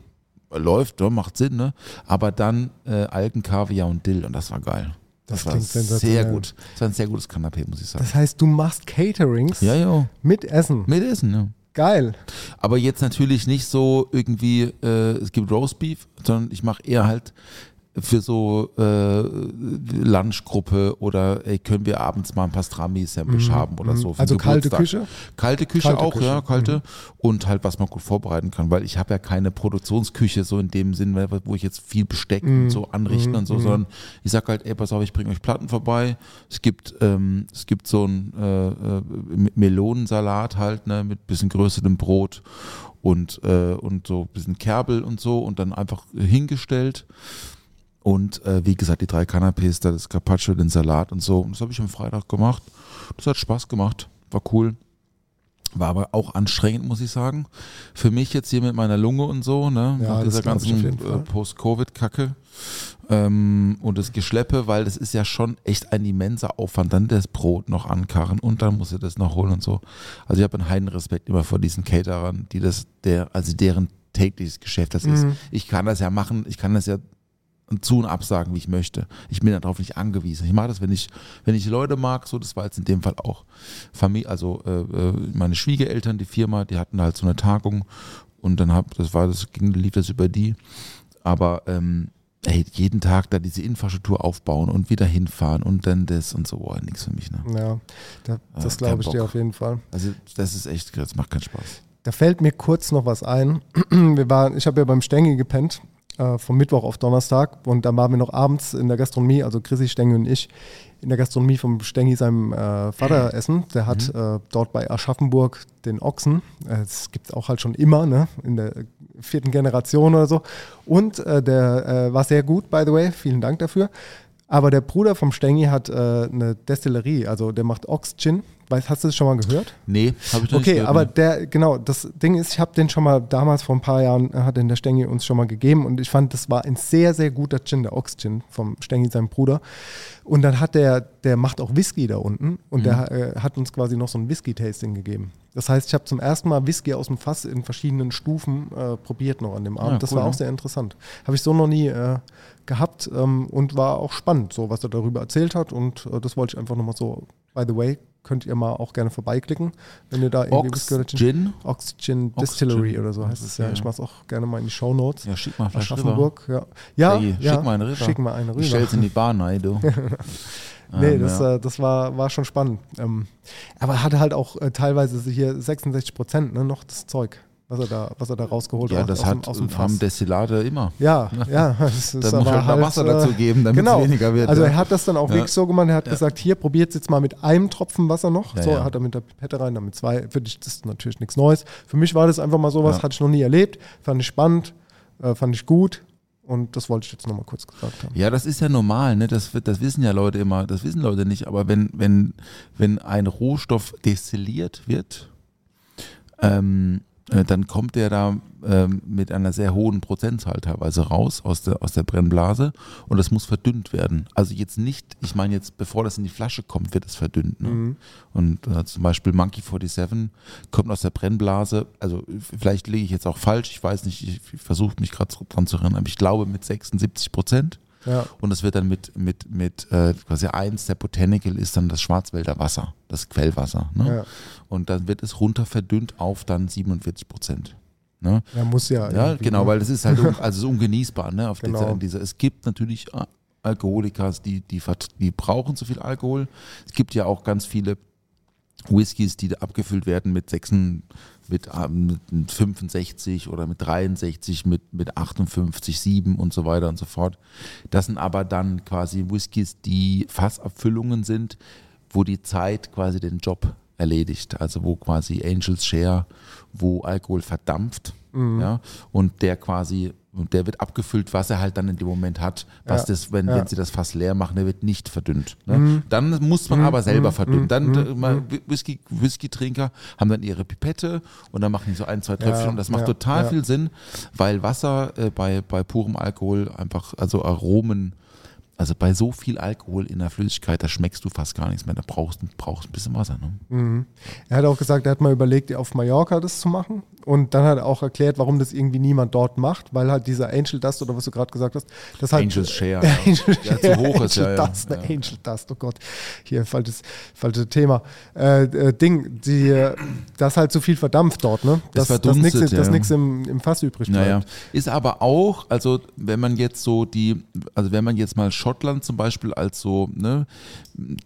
F: läuft, ja, macht Sinn, ne? Aber dann äh, Algen, Kaviar und Dill und das war geil.
B: Das
F: war
B: klingt
F: sehr gut. Das war ein sehr gutes Kanapé, muss ich sagen.
B: Das heißt, du machst Caterings
F: ja, ja,
B: mit Essen.
F: mit Essen, ja.
B: Geil.
F: Aber jetzt natürlich nicht so irgendwie, äh, es gibt Roastbeef, sondern ich mache eher halt für so äh, Lunchgruppe oder ey, können wir abends mal ein Pastrami-Sandwich haben oder so. für
B: Also kalte. Küche?
F: Kalte Küche
B: Kalte
F: auch,
B: Küche. Mhm.
F: ja, kalte. Und halt, was man gut vorbereiten kann, weil ich habe ja keine Produktionsküche so in dem Sinn, wo ich jetzt viel Besteck
B: Mhm.
F: und so anrichten und so, sondern ich sag halt, ey, pass auf, ich bringe euch Platten vorbei. Es gibt, ähm, es gibt so einen äh, äh, Melonensalat halt, ne, mit bisschen größerem Brot und, äh, und so ein bisschen Kerbel und so und dann einfach hingestellt. Und äh, wie gesagt, die drei Canapés, da das Carpaccio, den Salat und so. Und das habe ich am Freitag gemacht. Das hat Spaß gemacht. War cool. War aber auch anstrengend, muss ich sagen. Für mich jetzt hier mit meiner Lunge und so, ne?
B: Ja,
F: nach
B: das
F: dieser ganzen äh, Post-Covid-Kacke. Ähm, und das Geschleppe, weil das ist ja schon echt ein immenser Aufwand. Dann das Brot noch ankarren und dann muss ich das noch holen und so. Also ich habe einen heiden Respekt immer vor diesen Caterern, die das, der, also deren tägliches Geschäft das ist.
B: Mhm.
F: Ich kann das ja machen, ich kann das ja zu und absagen, wie ich möchte. Ich bin darauf nicht angewiesen. Ich mache das, wenn ich, wenn ich Leute mag, so, das war jetzt in dem Fall auch Familie, also äh, äh, meine Schwiegereltern, die Firma, die hatten halt so eine Tagung und dann hab, das war, das ging, lief das über die. Aber ähm, ey, jeden Tag da diese Infrastruktur aufbauen und wieder hinfahren und dann das und so, boah, nichts für mich, ne?
B: Ja, da, das
F: Ah,
B: glaube ich dir
F: Bock.
B: auf jeden Fall.
F: Also das ist echt, das macht keinen Spaß.
B: Da fällt mir kurz noch was ein. Wir waren, ich habe ja beim Stengi gepennt, äh, vom Mittwoch auf Donnerstag. Und dann waren wir noch abends in der Gastronomie, also Chrissy Stengi und ich, in der Gastronomie vom Stengi seinem äh, Vater essen. Der hat äh, dort bei Aschaffenburg den Ochsen. Äh, Das gibt es auch halt schon immer, ne? in der vierten Generation oder so. Und äh, der äh, war sehr gut, by the way. Vielen Dank dafür. Aber der Bruder vom Stengi hat eine Destillerie, also der macht Ox-Gin. Weißt, hast du das schon mal gehört?
F: Nee, habe ich noch nicht
B: Okay,
F: gehört,
B: aber
F: ne?
B: der, genau, das Ding ist, ich habe den schon mal damals vor ein paar Jahren, äh, hat den der Stengi uns schon mal gegeben und ich fand, das war ein sehr, sehr guter Gin, der Ox-Gin vom Stengi, seinem Bruder. Und dann hat der, der macht auch Whisky da unten und der äh, hat uns quasi noch so ein Whisky-Tasting gegeben. Das heißt, ich habe zum ersten Mal Whisky aus dem Fass in verschiedenen Stufen äh, probiert noch an dem Abend.
F: Ja,
B: das
F: cool,
B: war auch
F: ne?
B: sehr interessant. Habe ich so noch nie äh, gehabt ähm, und war auch spannend, so was er darüber erzählt hat. Und äh, das wollte ich einfach nochmal so, by the way, könnt ihr mal auch gerne vorbeiklicken, wenn ihr da irgendwie
F: Ox
B: oder Gin. Oxygen
F: Oxygen.
B: Distillery oder so heißt es ja.
F: Ja.
B: Ich mache es auch gerne mal in die Show Notes.
F: Ja, schick mal vielleicht rüber.
B: Aschaffenburg, ja. Ja,
F: Hey,
B: ja,
F: schick mal eine rüber.
B: Schick mal eine rüber.
F: Ich stell's in die Bahn rein, du.
B: Nee,
F: Ähm,
B: das,
F: ja.
B: äh, das war, war schon spannend. Ähm, aber er hatte halt auch äh, teilweise hier 66 Prozent ne, noch das Zeug, was er da, was er da rausgeholt
F: ja,
B: hat.
F: das
B: aus
F: hat,
B: aus dem
F: haben
B: Fass.
F: Destillate immer.
B: Ja, ja. Das ist
F: Da muss
B: aber
F: halt Wasser dazu geben, damit es
B: genau.
F: weniger wird.
B: Also
F: ja.
B: er hat das dann auch
F: Ja.
B: wirklich so gemacht, er hat gesagt, hier, probiert jetzt mal mit einem Tropfen Wasser noch.
F: Ja,
B: so,
F: ja.
B: hat er mit der Pipette rein, dann mit zwei. Für dich das ist natürlich nichts Neues. Für mich war das einfach mal sowas,
F: Ja.
B: hatte ich noch nie erlebt. Fand ich spannend, äh, fand ich gut. Und das wollte ich jetzt nochmal kurz gesagt haben.
F: Ja, das ist ja normal, ne? Das, das wissen ja Leute immer, das wissen Leute nicht, aber wenn, wenn, wenn ein Rohstoff destilliert wird, ähm, äh, dann kommt der da ähm, mit einer sehr hohen Prozentzahl teilweise raus aus der, aus der Brennblase und das muss verdünnt werden. Also jetzt nicht, ich meine jetzt, bevor das in die Flasche kommt, wird es verdünnt. Ne?
B: Mhm.
F: Und äh, zum Beispiel Monkey 47 kommt aus der Brennblase, also vielleicht liege ich jetzt auch falsch, ich weiß nicht, ich, ich versuche mich gerade dran zu erinnern, aber ich glaube mit 76 Prozent.
B: Ja.
F: Und es wird dann mit, mit, mit äh, quasi eins der Botanical ist dann das Schwarzwälder Wasser, das Quellwasser. Ne?
B: Ja.
F: Und dann wird es runter verdünnt auf dann 47 Prozent. Ne?
B: Ja, muss ja.
F: Ja, genau,
B: ne?
F: weil das ist halt un, also ungenießbar, ne? Auf
B: Genau.
F: dieser. Es gibt natürlich Al- Alkoholiker, die, die, die brauchen zu viel Alkohol. Es gibt ja auch ganz viele Whiskys, die abgefüllt werden mit 6, mit, ähm, mit 65 oder mit 63, mit, mit 58, 7 und so weiter und so fort. Das sind aber dann quasi Whiskys, die Fassabfüllungen sind, wo die Zeit quasi den Job erledigt. Also wo quasi Angels Share, wo Alkohol verdampft. Ja, und der quasi, und der wird abgefüllt, was er halt dann in dem Moment hat, was
B: Ja,
F: das, wenn,
B: ja.
F: wenn sie das Fass leer machen, der wird nicht verdünnt. Ne? Dann muss man aber selber verdünnen. Dann äh, mal Whisky, Whisky-Trinker haben dann ihre Pipette und dann machen die so ein, zwei Tröpfchen
B: Ja,
F: und das macht total viel Sinn, weil Wasser äh, bei, bei purem Alkohol einfach, also Aromen, also bei so viel Alkohol in der Flüssigkeit, da schmeckst du fast gar nichts mehr. Da brauchst du brauchst ein bisschen Wasser. Ne?
B: Er hat auch gesagt, er hat mal überlegt, auf Mallorca das zu machen. Und dann hat er auch erklärt, warum das irgendwie niemand dort macht, weil halt dieser Angel Dust oder was du gerade gesagt hast, das halt
F: Angels Share.
B: Angel
F: Ja, zu hoch ist,
B: Angel
F: ja, ja.
B: Dust, ne?
F: Ja.
B: Angel Dust, oh Gott. Hier, falsches, falsches Thema. Äh, äh, Ding, die, äh, das halt zu viel verdampft dort, ne?
F: Das
B: Dass, dass nichts
F: ja.
B: im, im Fass übrig bleibt.
F: Naja, ist aber auch, also wenn man jetzt so die, also wenn man jetzt mal Schottland zum Beispiel als so, ne,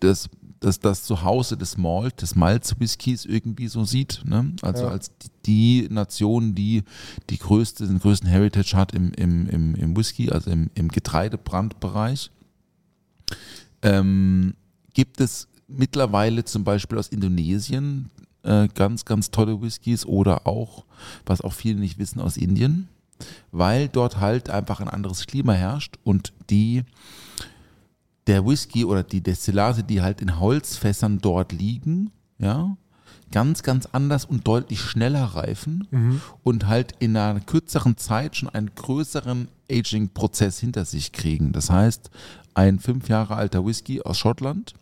F: das, das, das Zuhause des Malt, des Malz-Whiskys irgendwie so sieht, ne? Also
B: Ja.
F: als die, Nation, die die größte, den größten Heritage hat im, im, im, im Whisky, also im, im Getreidebrandbereich, ähm, gibt es mittlerweile zum Beispiel aus Indonesien äh, ganz, ganz tolle Whiskys oder auch, was auch viele nicht wissen, aus Indien, weil dort halt einfach ein anderes Klima herrscht und die der Whisky oder die Destillate, die halt in Holzfässern dort liegen, ja, ganz, ganz anders und deutlich schneller reifen und halt in einer kürzeren Zeit schon einen größeren Aging-Prozess hinter sich kriegen. Das heißt, ein fünf Jahre alter Whisky aus Schottland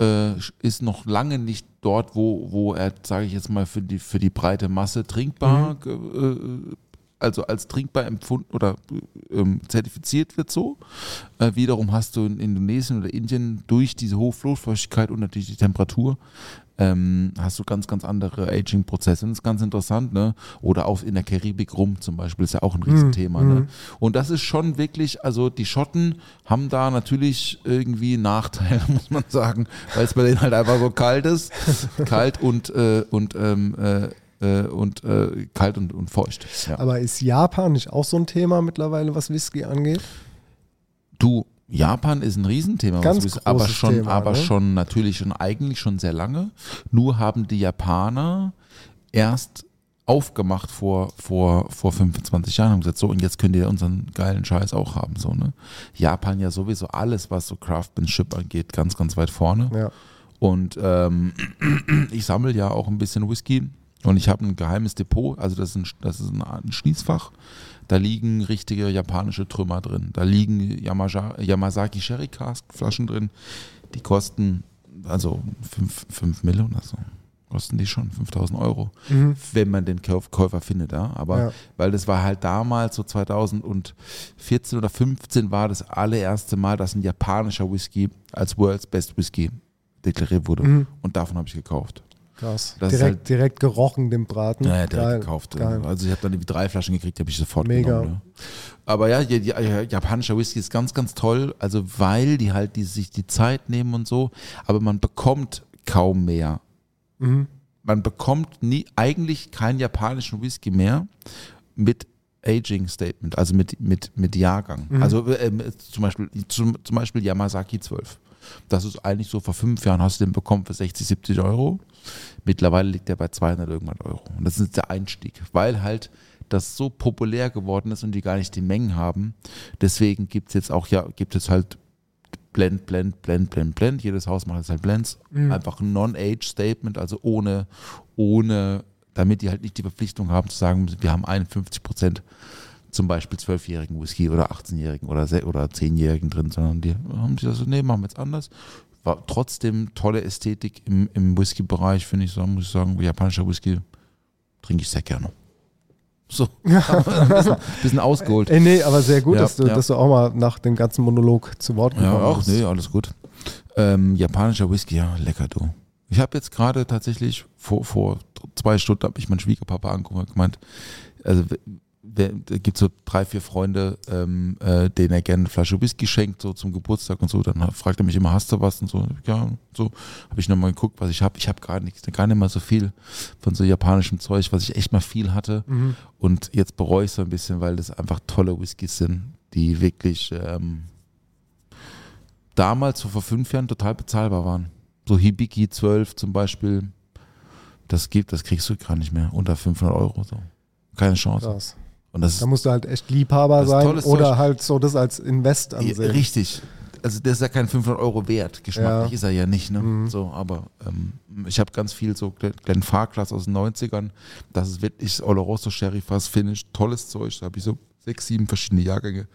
F: äh, ist noch lange nicht dort, wo, wo er, sage ich jetzt mal, für die, für die breite Masse trinkbar, ge- äh, also als trinkbar empfunden oder ähm, zertifiziert wird so. Äh, wiederum hast du in Indonesien oder Indien durch diese hohe Luftfeuchtigkeit und natürlich die Temperatur ähm, hast du ganz, ganz andere Aging-Prozesse. Und das ist ganz interessant, ne? Oder auch in der Karibik rum zum Beispiel ist ja auch ein Riesenthema. Ne? Und das ist schon wirklich, also die Schotten haben da natürlich irgendwie Nachteile, muss man sagen, weil es bei denen halt einfach so kalt ist. kalt und, äh, und, ähm, äh, äh, und äh, kalt und, und feucht. Ja.
B: Aber ist Japan nicht auch so ein Thema mittlerweile, was Whisky angeht?
F: Du, Japan ist ein Riesenthema,
B: Ganz
F: was aber schon,
B: Thema,
F: aber
B: ne?
F: schon natürlich schon eigentlich schon sehr lange. Nur haben die Japaner erst aufgemacht vor, vor, vor 25 Jahren und gesagt, so und jetzt könnt ihr unseren geilen Scheiß auch haben. So, ne? Japan ja sowieso alles, was so Craftsmanship angeht, ganz, ganz weit vorne.
B: Ja.
F: Und ähm, ich sammle ja auch ein bisschen Whisky und ich habe ein geheimes Depot, also das ist ein, das ist ein, Schließfach. Da liegen richtige japanische Trümmer drin. Da liegen Yamaja, Yamazaki Sherry Cask Flaschen drin. Die kosten also 5 Mille oder so. Kosten die schon 5000 Euro, wenn man den Käuf Käufer findet. Ja? Aber
B: Ja.
F: weil das war halt damals, so 2014 oder 15 war das allererste Mal, dass ein japanischer Whisky als World's Best Whisky deklariert wurde. Und davon habe ich gekauft.
B: Krass.
F: Das
B: direkt,
F: halt-
B: direkt gerochen, den Braten.
F: Ja, direkt
B: Geil,
F: gekauft.
B: Geil.
F: Also ich habe dann irgendwie drei Flaschen gekriegt, die habe ich sofort
B: Mega.
F: genommen. Ne? Aber ja, die, die, ja, japanischer Whisky ist ganz, ganz toll, also weil die halt die, sich die Zeit nehmen und so, aber man bekommt kaum mehr.
B: Mhm.
F: Man bekommt nie, eigentlich keinen japanischen Whisky mehr mit Aging Statement, also mit, mit, mit Jahrgang.
B: Mhm.
F: Also ähm, zum, Beispiel, zum, zum Beispiel Yamazaki 12. Das ist eigentlich so, vor fünf Jahren hast du den bekommen für 60, 70 Euro. Mittlerweile liegt er bei 200 irgendwann Euro. Und das ist der Einstieg, weil halt das so populär geworden ist und die gar nicht die Mengen haben. Deswegen gibt es jetzt auch, ja, gibt es halt Blend, Blend, Blend, Blend, Blend. Jedes Haus macht jetzt halt Blends. Einfach ein Non-Age-Statement, also ohne, ohne, damit die halt nicht die Verpflichtung haben zu sagen, wir haben 51 Prozent zum Beispiel 12-jährigen Whisky oder 18-jährigen oder, oder 10-jährigen drin, sondern die haben sich das so, nee, machen wir jetzt anders. War trotzdem tolle Ästhetik im, im Whisky-Bereich, finde ich, so, muss ich sagen, japanischer Whisky trinke ich sehr gerne. So, ein bisschen, bisschen ausgeholt.
B: Ey, nee, aber sehr gut,
F: Ja,
B: dass, du,
F: ja.
B: dass du auch mal nach dem ganzen Monolog zu Wort gekommen
F: Ja, auch,
B: bist.
F: nee, alles gut. Ähm, japanischer Whisky, ja, lecker du. Ich habe jetzt gerade tatsächlich vor, vor zwei Stunden habe ich meinen Schwiegerpapa angeguckt und gemeint, also wer, da gibt so drei, vier Freunde, ähm, äh, denen er gerne eine Flasche Whisky schenkt, so zum Geburtstag und so. Dann fragt er mich immer, hast du was? Und so, ja, so habe ich nochmal geguckt, was ich habe. Ich habe gar nichts, gar nicht mal so viel von so japanischem Zeug, was ich echt mal viel hatte.
B: Mhm.
F: Und jetzt bereue ich so ein bisschen, weil das einfach tolle Whiskys sind, die wirklich ähm, damals, so vor fünf Jahren, total bezahlbar waren. So Hibiki 12 zum Beispiel, das gibt, das kriegst du gar nicht mehr unter 500 Euro. So. Keine Chance.
B: Krass.
F: Und das
B: Da musst du halt echt Liebhaber sein oder
F: Zeug.
B: halt so das als Invest
F: ja,
B: ansehen.
F: richtig. Also der ist ja kein 500 Euro wert. Geschmacklich
B: Ja.
F: ist er ja nicht. Ne?
B: Mhm.
F: So, aber ähm, ich habe ganz viel so Glen Farclas aus den 90ern. Das ist wirklich Oloroso Sherry Fass Finish. Tolles Zeug. Da habe ich so sechs, sieben verschiedene Jahrgänge.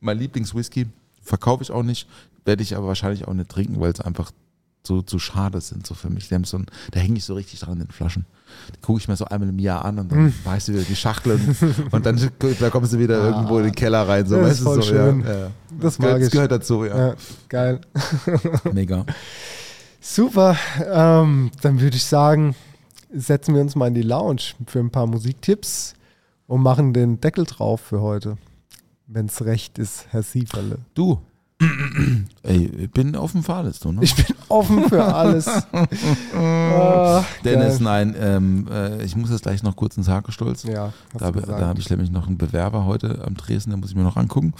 F: Mein Lieblingswhisky verkaufe ich auch nicht. Werde ich aber wahrscheinlich auch nicht trinken, weil es einfach so, so schade sind so für mich. So ein, da hänge ich so richtig dran in den Flaschen. Die gucke ich mir so einmal im Jahr an und dann
B: Mhm.
F: weißt du wieder die Schachtel und, und dann da kommst du wieder irgendwo in den Keller rein. So,
B: Das
F: weißt du, so,
B: schön.
F: Ja, ja.
B: Das
F: gehört,
B: mag
F: das
B: ich.
F: gehört dazu, ja.
B: Ja, geil.
F: Mega.
B: Super. Ähm, dann würde ich sagen, setzen wir uns mal in die Lounge für ein paar Musiktipps und machen den Deckel drauf für heute. Wenn es recht ist, Herr Sieferle.
F: Du. Ey, ich bin offen für alles, du, ne?
B: Ich bin offen für alles. Ah,
F: Dennis,
B: geil.
F: nein, ähm, äh, ich muss jetzt gleich noch kurz ins Hake stolz.
B: Ja,
F: Da, da habe ich nämlich noch einen Bewerber heute am Dresden, den muss ich mir noch angucken.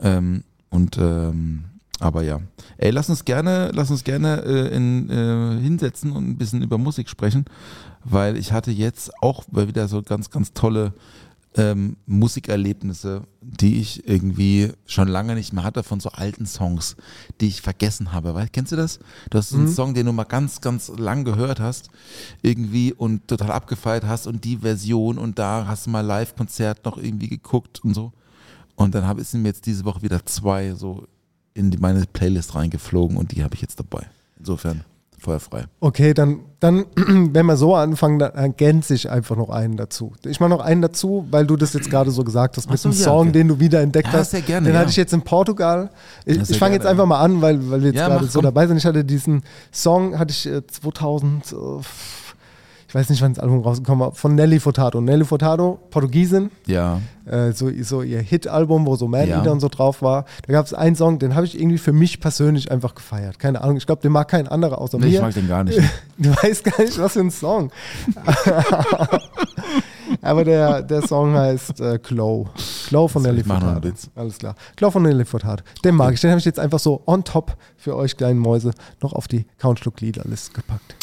F: Ähm, und ähm, aber ja. Ey, lass uns gerne, lass uns gerne äh, in, äh, hinsetzen und ein bisschen über Musik sprechen, weil ich hatte jetzt auch wieder so ganz, ganz tolle ähm, Musikerlebnisse, die ich irgendwie schon lange nicht mehr hatte von so alten Songs, die ich vergessen habe. Weil, kennst du das? Du hast so einen Song, den du mal ganz, ganz lang gehört hast, irgendwie und total abgefeiert hast und die Version und da hast du mal Live-Konzert noch irgendwie geguckt und so. Und dann habe ich mir jetzt diese Woche wieder zwei so in die, meine Playlist reingeflogen und die habe ich jetzt dabei. Insofern feuerfrei.
B: Okay, dann, dann, wenn wir so anfangen, dann ergänze ich einfach noch einen dazu. Ich mache noch einen dazu, weil du das jetzt gerade so gesagt hast, mit
F: so,
B: dem
F: ja,
B: Song,
F: okay.
B: den du wieder entdeckt
F: Ja,
B: hast.
F: sehr gerne,
B: den
F: ja.
B: hatte ich jetzt in Portugal. Ich, ich fange jetzt einfach mal an, weil, weil wir jetzt gerade so
F: komm.
B: dabei sind. Ich hatte diesen Song, hatte ich äh, 2000, äh, ich weiß nicht, wann das Album rausgekommen war, von Nelly Furtado. Nelly Furtado, Portugiesin,
F: Ja.
B: äh, so, so ihr Hit-Album, wo so Manlieder
F: Ja.
B: und so drauf war. Da gab es einen Song, den habe ich irgendwie für mich persönlich einfach gefeiert. Keine Ahnung, ich glaube, den mag kein anderer außer
F: Nee,
B: mir.
F: ich mag den gar nicht.
B: Du weißt gar nicht, was für ein Song. Aber der, der Song heißt äh, Glow. Glow von Nelly Furtado. Alles klar. Glow von Nelly Furtado. Den mag ich. Den habe ich jetzt einfach so on top für euch kleinen Mäuse noch auf die Countschluck-Liederliste gepackt.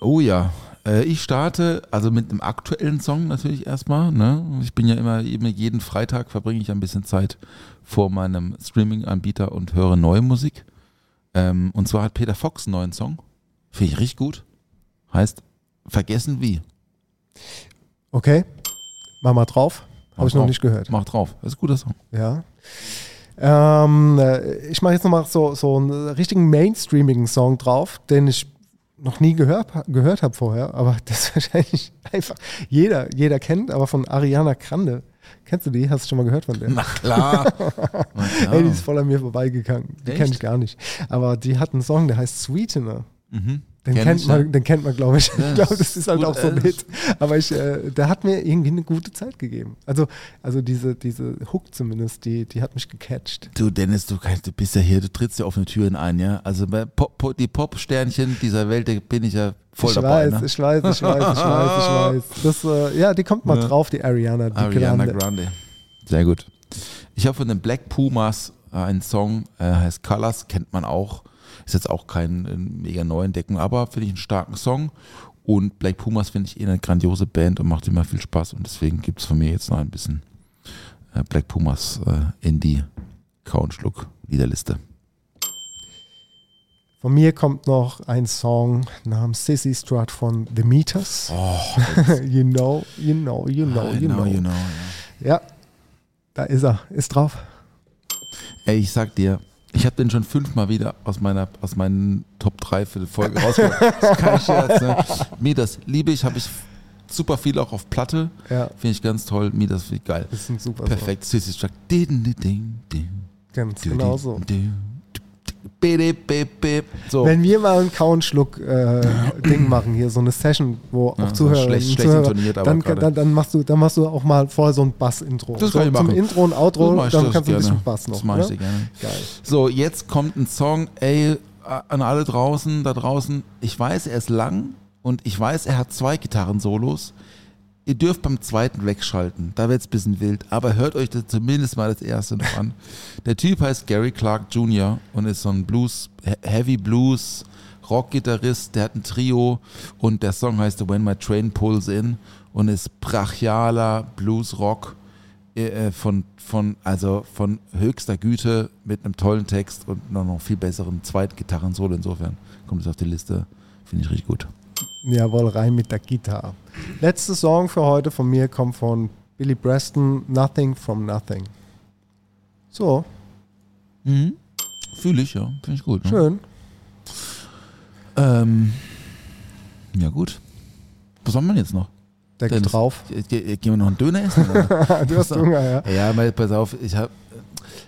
F: Oh ja. Äh, Ich starte also mit einem aktuellen Song natürlich erstmal. Ne? Ich bin ja immer, immer jeden Freitag verbringe ich ein bisschen Zeit vor meinem Streaming-Anbieter und höre neue Musik. Ähm, und zwar hat Peter Fox einen neuen Song. Finde ich richtig gut. Heißt Vergessen wie.
B: Okay? Mach mal drauf. Habe ich noch nicht gehört.
F: Mach drauf. Das ist ein guter Song.
B: Ja. Ähm, äh, ich mache jetzt nochmal so, so einen richtigen mainstreamigen Song drauf, den ich noch nie gehört, gehört habe vorher, aber das wahrscheinlich einfach jeder, jeder kennt, aber von Ariana Grande. Kennst du die? Hast du schon mal gehört von der?
F: Na klar. Na klar.
B: Ey, die ist voll an mir vorbeigegangen. Die kenne ich gar nicht. Aber die hat einen Song, der heißt Sweetener.
F: Mhm.
B: Den
F: Kenn
B: kennt,
F: ich,
B: man, den kennt man, glaube ich.
F: Ja,
B: ich glaube,
F: das
B: ist halt
F: gut,
B: auch so ein
F: äh,
B: Hit. Aber ich, äh, der hat mir irgendwie eine gute Zeit gegeben. Also, also diese, diese Hook zumindest, die, die hat mich gecatcht.
F: Du, Dennis, du, kannst, du bist ja hier, du trittst ja offene Türen ein, ja. Also bei Pop, die Pop-Sternchen dieser Welt, da bin ich ja voll
B: ich
F: dabei.
B: weiß,
F: ne?
B: ich weiß, ich weiß, ich weiß, ich weiß. Das, äh, ja, die kommt mal
F: Ja.
B: drauf, die Ariana, die
F: Ariana
B: Grande.
F: Grande. Sehr gut. Ich habe von den Black Pumas äh, einen Song, äh, heißt Colors, kennt man auch. Ist jetzt auch kein äh, mega Neuentdeckung, aber finde ich einen starken Song. Und Black Pumas finde ich eh eine grandiose Band und macht immer viel Spaß. Und deswegen gibt es von mir jetzt noch ein bisschen äh, Black Pumas äh, in die Kauenschluck-Liederliste.
B: Von mir kommt noch ein Song namens Sissy Strut von The Meters.
F: Oh,
B: you know, you know, you know, you know.
F: you know.
B: Ja, da ist er, ist drauf.
F: Ey, ich sag dir, ich habe den schon fünfmal wieder aus meiner aus meinen Top 3 für die Folge rausgeholt. Kein Scherz, ne? Mir das liebe ich, habe ich super viel auch auf Platte.
B: Ja.
F: Finde ich ganz toll. Mir das finde ich geil.
B: Das ist ein super
F: Perfekt.
B: Song. Ganz
F: Du,
B: genau so.
F: Di- di- di- So.
B: Wenn wir mal ein Kau-und-Schluck-Ding machen, hier so eine Session, wo auch
F: Ja,
B: Zuhörer,
F: schlecht- schlecht
B: Zuhörer
F: aber
B: dann, dann, dann, machst du, dann machst du auch mal vorher so ein Bass-Intro.
F: Das
B: so,
F: kann ich
B: Zum
F: machen.
B: Intro und Outro, dann kannst du ein bisschen Bass noch.
F: Das mache ich
B: ne?
F: gerne.
B: Geil.
F: So, jetzt kommt ein Song, ey, an alle draußen, da draußen. Ich weiß, er ist lang und ich weiß, er hat zwei Gitarrensolos. Ihr dürft beim zweiten wegschalten, da wird es ein bisschen wild, aber hört euch das zumindest mal das erste noch an. Der Typ heißt Gary Clark Jr. und ist so ein Blues, He- Heavy Blues, Rockgitarrist, der hat ein Trio und der Song heißt When My Train Pulls In und ist brachialer Blues-Rock äh, von, von, also von höchster Güte mit einem tollen Text und noch, noch viel besseren zweiten Gitarren-Solo. Insofern kommt es auf die Liste. Finde ich richtig gut.
B: Jawohl, rein mit der Gitarre. Letzter Song für heute von mir kommt von Billy Preston, Nothing from Nothing. So,
F: Mhm. Fühle ich, ja. Finde ich gut. Ne?
B: schön.
F: Ähm, ja, gut. Was haben wir jetzt noch?
B: Deckel
F: Dennis,
B: drauf.
F: ge- ge- Gehen wir noch einen Döner essen?
B: Du hast Hunger, ja.
F: Ja, mal pass auf, ich hab,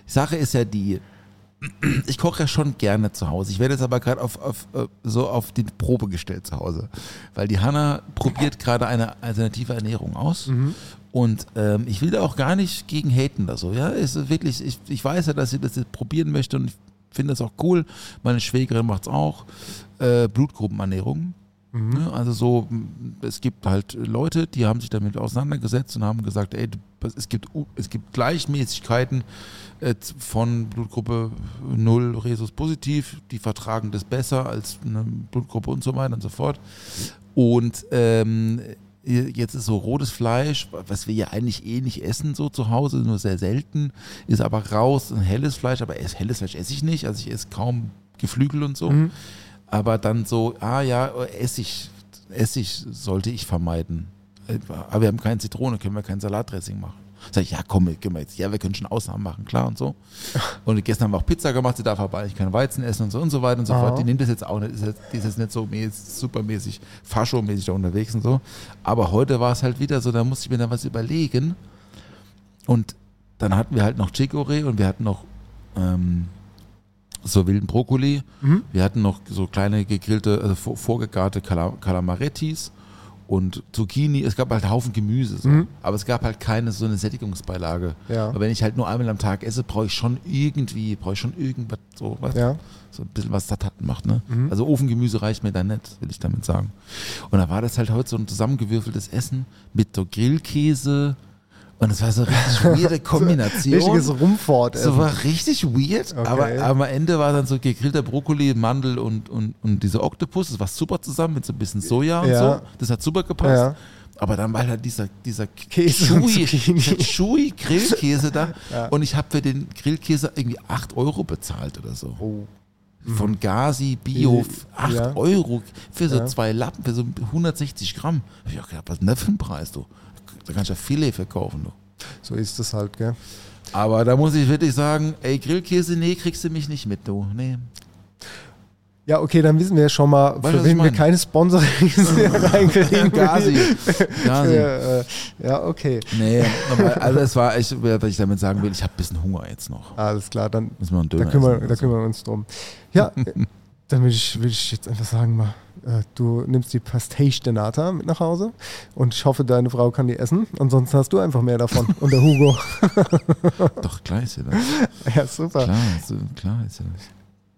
F: die Sache ist ja die, ich koche ja schon gerne zu Hause. Ich werde jetzt aber gerade auf, auf, äh, so auf die Probe gestellt zu Hause. Weil die Hanna probiert gerade eine alternative Ernährung aus. Und ähm, ich will da auch gar nicht gegen haten oder so. Ja, ist wirklich, ich, ich weiß ja, dass sie das jetzt probieren möchte und ich finde das auch cool. Meine Schwägerin macht es auch. Äh, Blutgruppenernährung. Ne, Also so, es gibt halt Leute, die haben sich damit auseinandergesetzt und haben gesagt, ey, es gibt, es gibt Gleichmäßigkeiten äh, von Blutgruppe 0 Resus positiv, die vertragen das besser als eine Blutgruppe und so weiter und so fort. Und ähm, jetzt ist so rotes Fleisch, was wir ja eigentlich eh nicht essen so zu Hause, nur sehr selten, ist aber raus, ein helles Fleisch, aber helles Fleisch esse ich nicht, also ich esse kaum Geflügel und so. Aber dann so, ah ja, Essig, Essig sollte ich vermeiden. Aber wir haben keine Zitrone, können wir kein Salatdressing machen. Sag ich, ja komm, können wir jetzt, ja, wir können schon Ausnahmen machen, klar und so. Und gestern haben wir auch Pizza gemacht, sie darf aber eigentlich kein Weizen essen und so und so weiter und so fort. Die nimmt das jetzt auch nicht, die ist jetzt nicht so mäßig, supermäßig, faschomäßig da unterwegs und so. Aber heute war es halt wieder so, da musste ich mir dann was überlegen. Und dann hatten wir halt noch Chicorée und wir hatten noch ähm, so wilden Brokkoli. Wir hatten noch so kleine gegrillte, also vor- vorgegarte Calamarettis und Zucchini. Es gab halt einen Haufen Gemüse. So. Aber es gab halt keine so eine Sättigungsbeilage.
B: Ja.
F: Aber wenn ich halt nur einmal am Tag esse, brauche ich schon irgendwie, brauche ich schon irgendwas so, was,
B: Ja.
F: so ein bisschen was satt macht. Ne? Also Ofengemüse reicht mir da nicht, will ich damit sagen. Und da war das halt heute so ein zusammengewürfeltes Essen mit so Grillkäse. Und es war so eine richtig weirde Kombination.
B: Richtiges Rumfort.
F: So war richtig weird,
B: Okay.
F: aber am Ende war dann so gegrillter Brokkoli, Mandel und, und, und dieser Oktopus, das war super zusammen mit so ein bisschen Soja und
B: Ja.
F: so. Das hat super gepasst.
B: Ja.
F: Aber dann war halt dieser, dieser
B: Käse
F: Chewy, Grillkäse da. Und ich habe für den Grillkäse irgendwie 8 Euro bezahlt oder so.
B: Oh.
F: Von Gazi Bio,
B: Die-
F: 8
B: ja.
F: Euro für so
B: Ja.
F: zwei Lappen, für so 160 Gramm. Hab ich auch gedacht, was ist denn das für ein Preis, du? Da kannst du ja Filet verkaufen, du.
B: So ist es halt, gell?
F: Aber da muss ich wirklich sagen, ey, Grillkäse, nee, kriegst du mich nicht mit, du. Nee.
B: Ja, okay, dann wissen wir ja schon mal,
F: Weißt
B: für
F: ich
B: wen wir keine Sponsorings reinkriegen.
F: Gazi. Gazi.
B: Für, äh, ja, okay.
F: Nee, aber also es war echt, was ich damit sagen will, ich habe ein bisschen Hunger jetzt noch.
B: Alles klar, dann
F: Müssen wir einen
B: da
F: Döner
B: kümmern,
F: essen
B: da kümmern wir uns drum. Ja, äh, dann will ich, will ich jetzt einfach sagen mal, äh, du nimmst die Pastéis de Nata mit nach Hause und ich hoffe, deine Frau kann die essen. Ansonsten hast du einfach mehr davon. Und der Hugo.
F: Doch, klar ist ja das.
B: ja, super.
F: Klar, ist, klar ist ja das.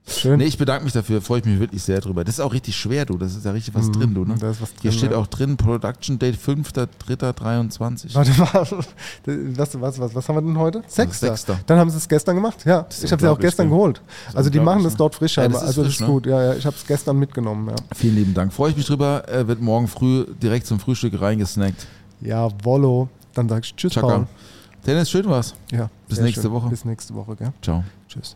B: Schön.
F: Nee, ich bedanke mich dafür, freue ich mich wirklich sehr drüber. Das ist auch richtig schwer, du. Das ist ja richtig was drin, du, ne?
B: Mhm, Da ist was
F: Hier
B: drin,
F: steht
B: ja.
F: auch drin, Production Date 5.3.23.
B: Warte mal, was, was, was, was haben wir denn heute? Sechster.
F: Sechster.
B: Dann haben sie es gestern gemacht. Ja, ich habe sie auch
F: unglaublich,
B: gestern geholt. Also die machen das
F: ne?
B: dort frisch,
F: Ja, das
B: also das
F: frisch,
B: ist
F: ne?
B: gut. Ja, ja, ich habe es gestern mitgenommen. Ja.
F: Vielen lieben Dank. Freue ich mich drüber. Äh, wird morgen früh direkt zum Frühstück reingesnackt.
B: Ja, Wollo. Dann sag ich Tschüss,
F: Chaka.
B: Paul.
F: Dennis, schön was.
B: Ja,
F: Bis nächste
B: schön.
F: Woche.
B: Bis nächste Woche, gell?
F: Ciao.
B: Tschüss.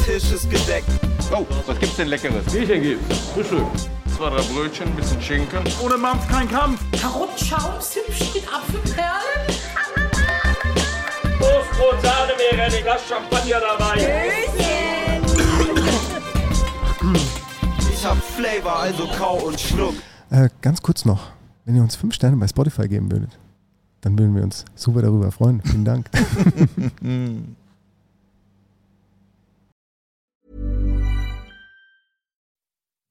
E: Tisch ist gedeckt.
G: Oh, was gibt's denn Leckeres? Bierchen gibt's. Frühstück. Zwei, drei Brötchen, ein bisschen Schinken.
C: Ohne Mampf kein Kampf.
H: Karottenschaums hübsch mit Apfelperlen.
G: Toastbrot, Sahne, wäre ein Glas Champagner dabei.
E: hab Flavor, also kau und schluck.
B: Äh, ganz kurz noch, wenn ihr uns fünf Sterne bei Spotify geben würdet, dann würden wir uns super darüber freuen. Vielen Dank.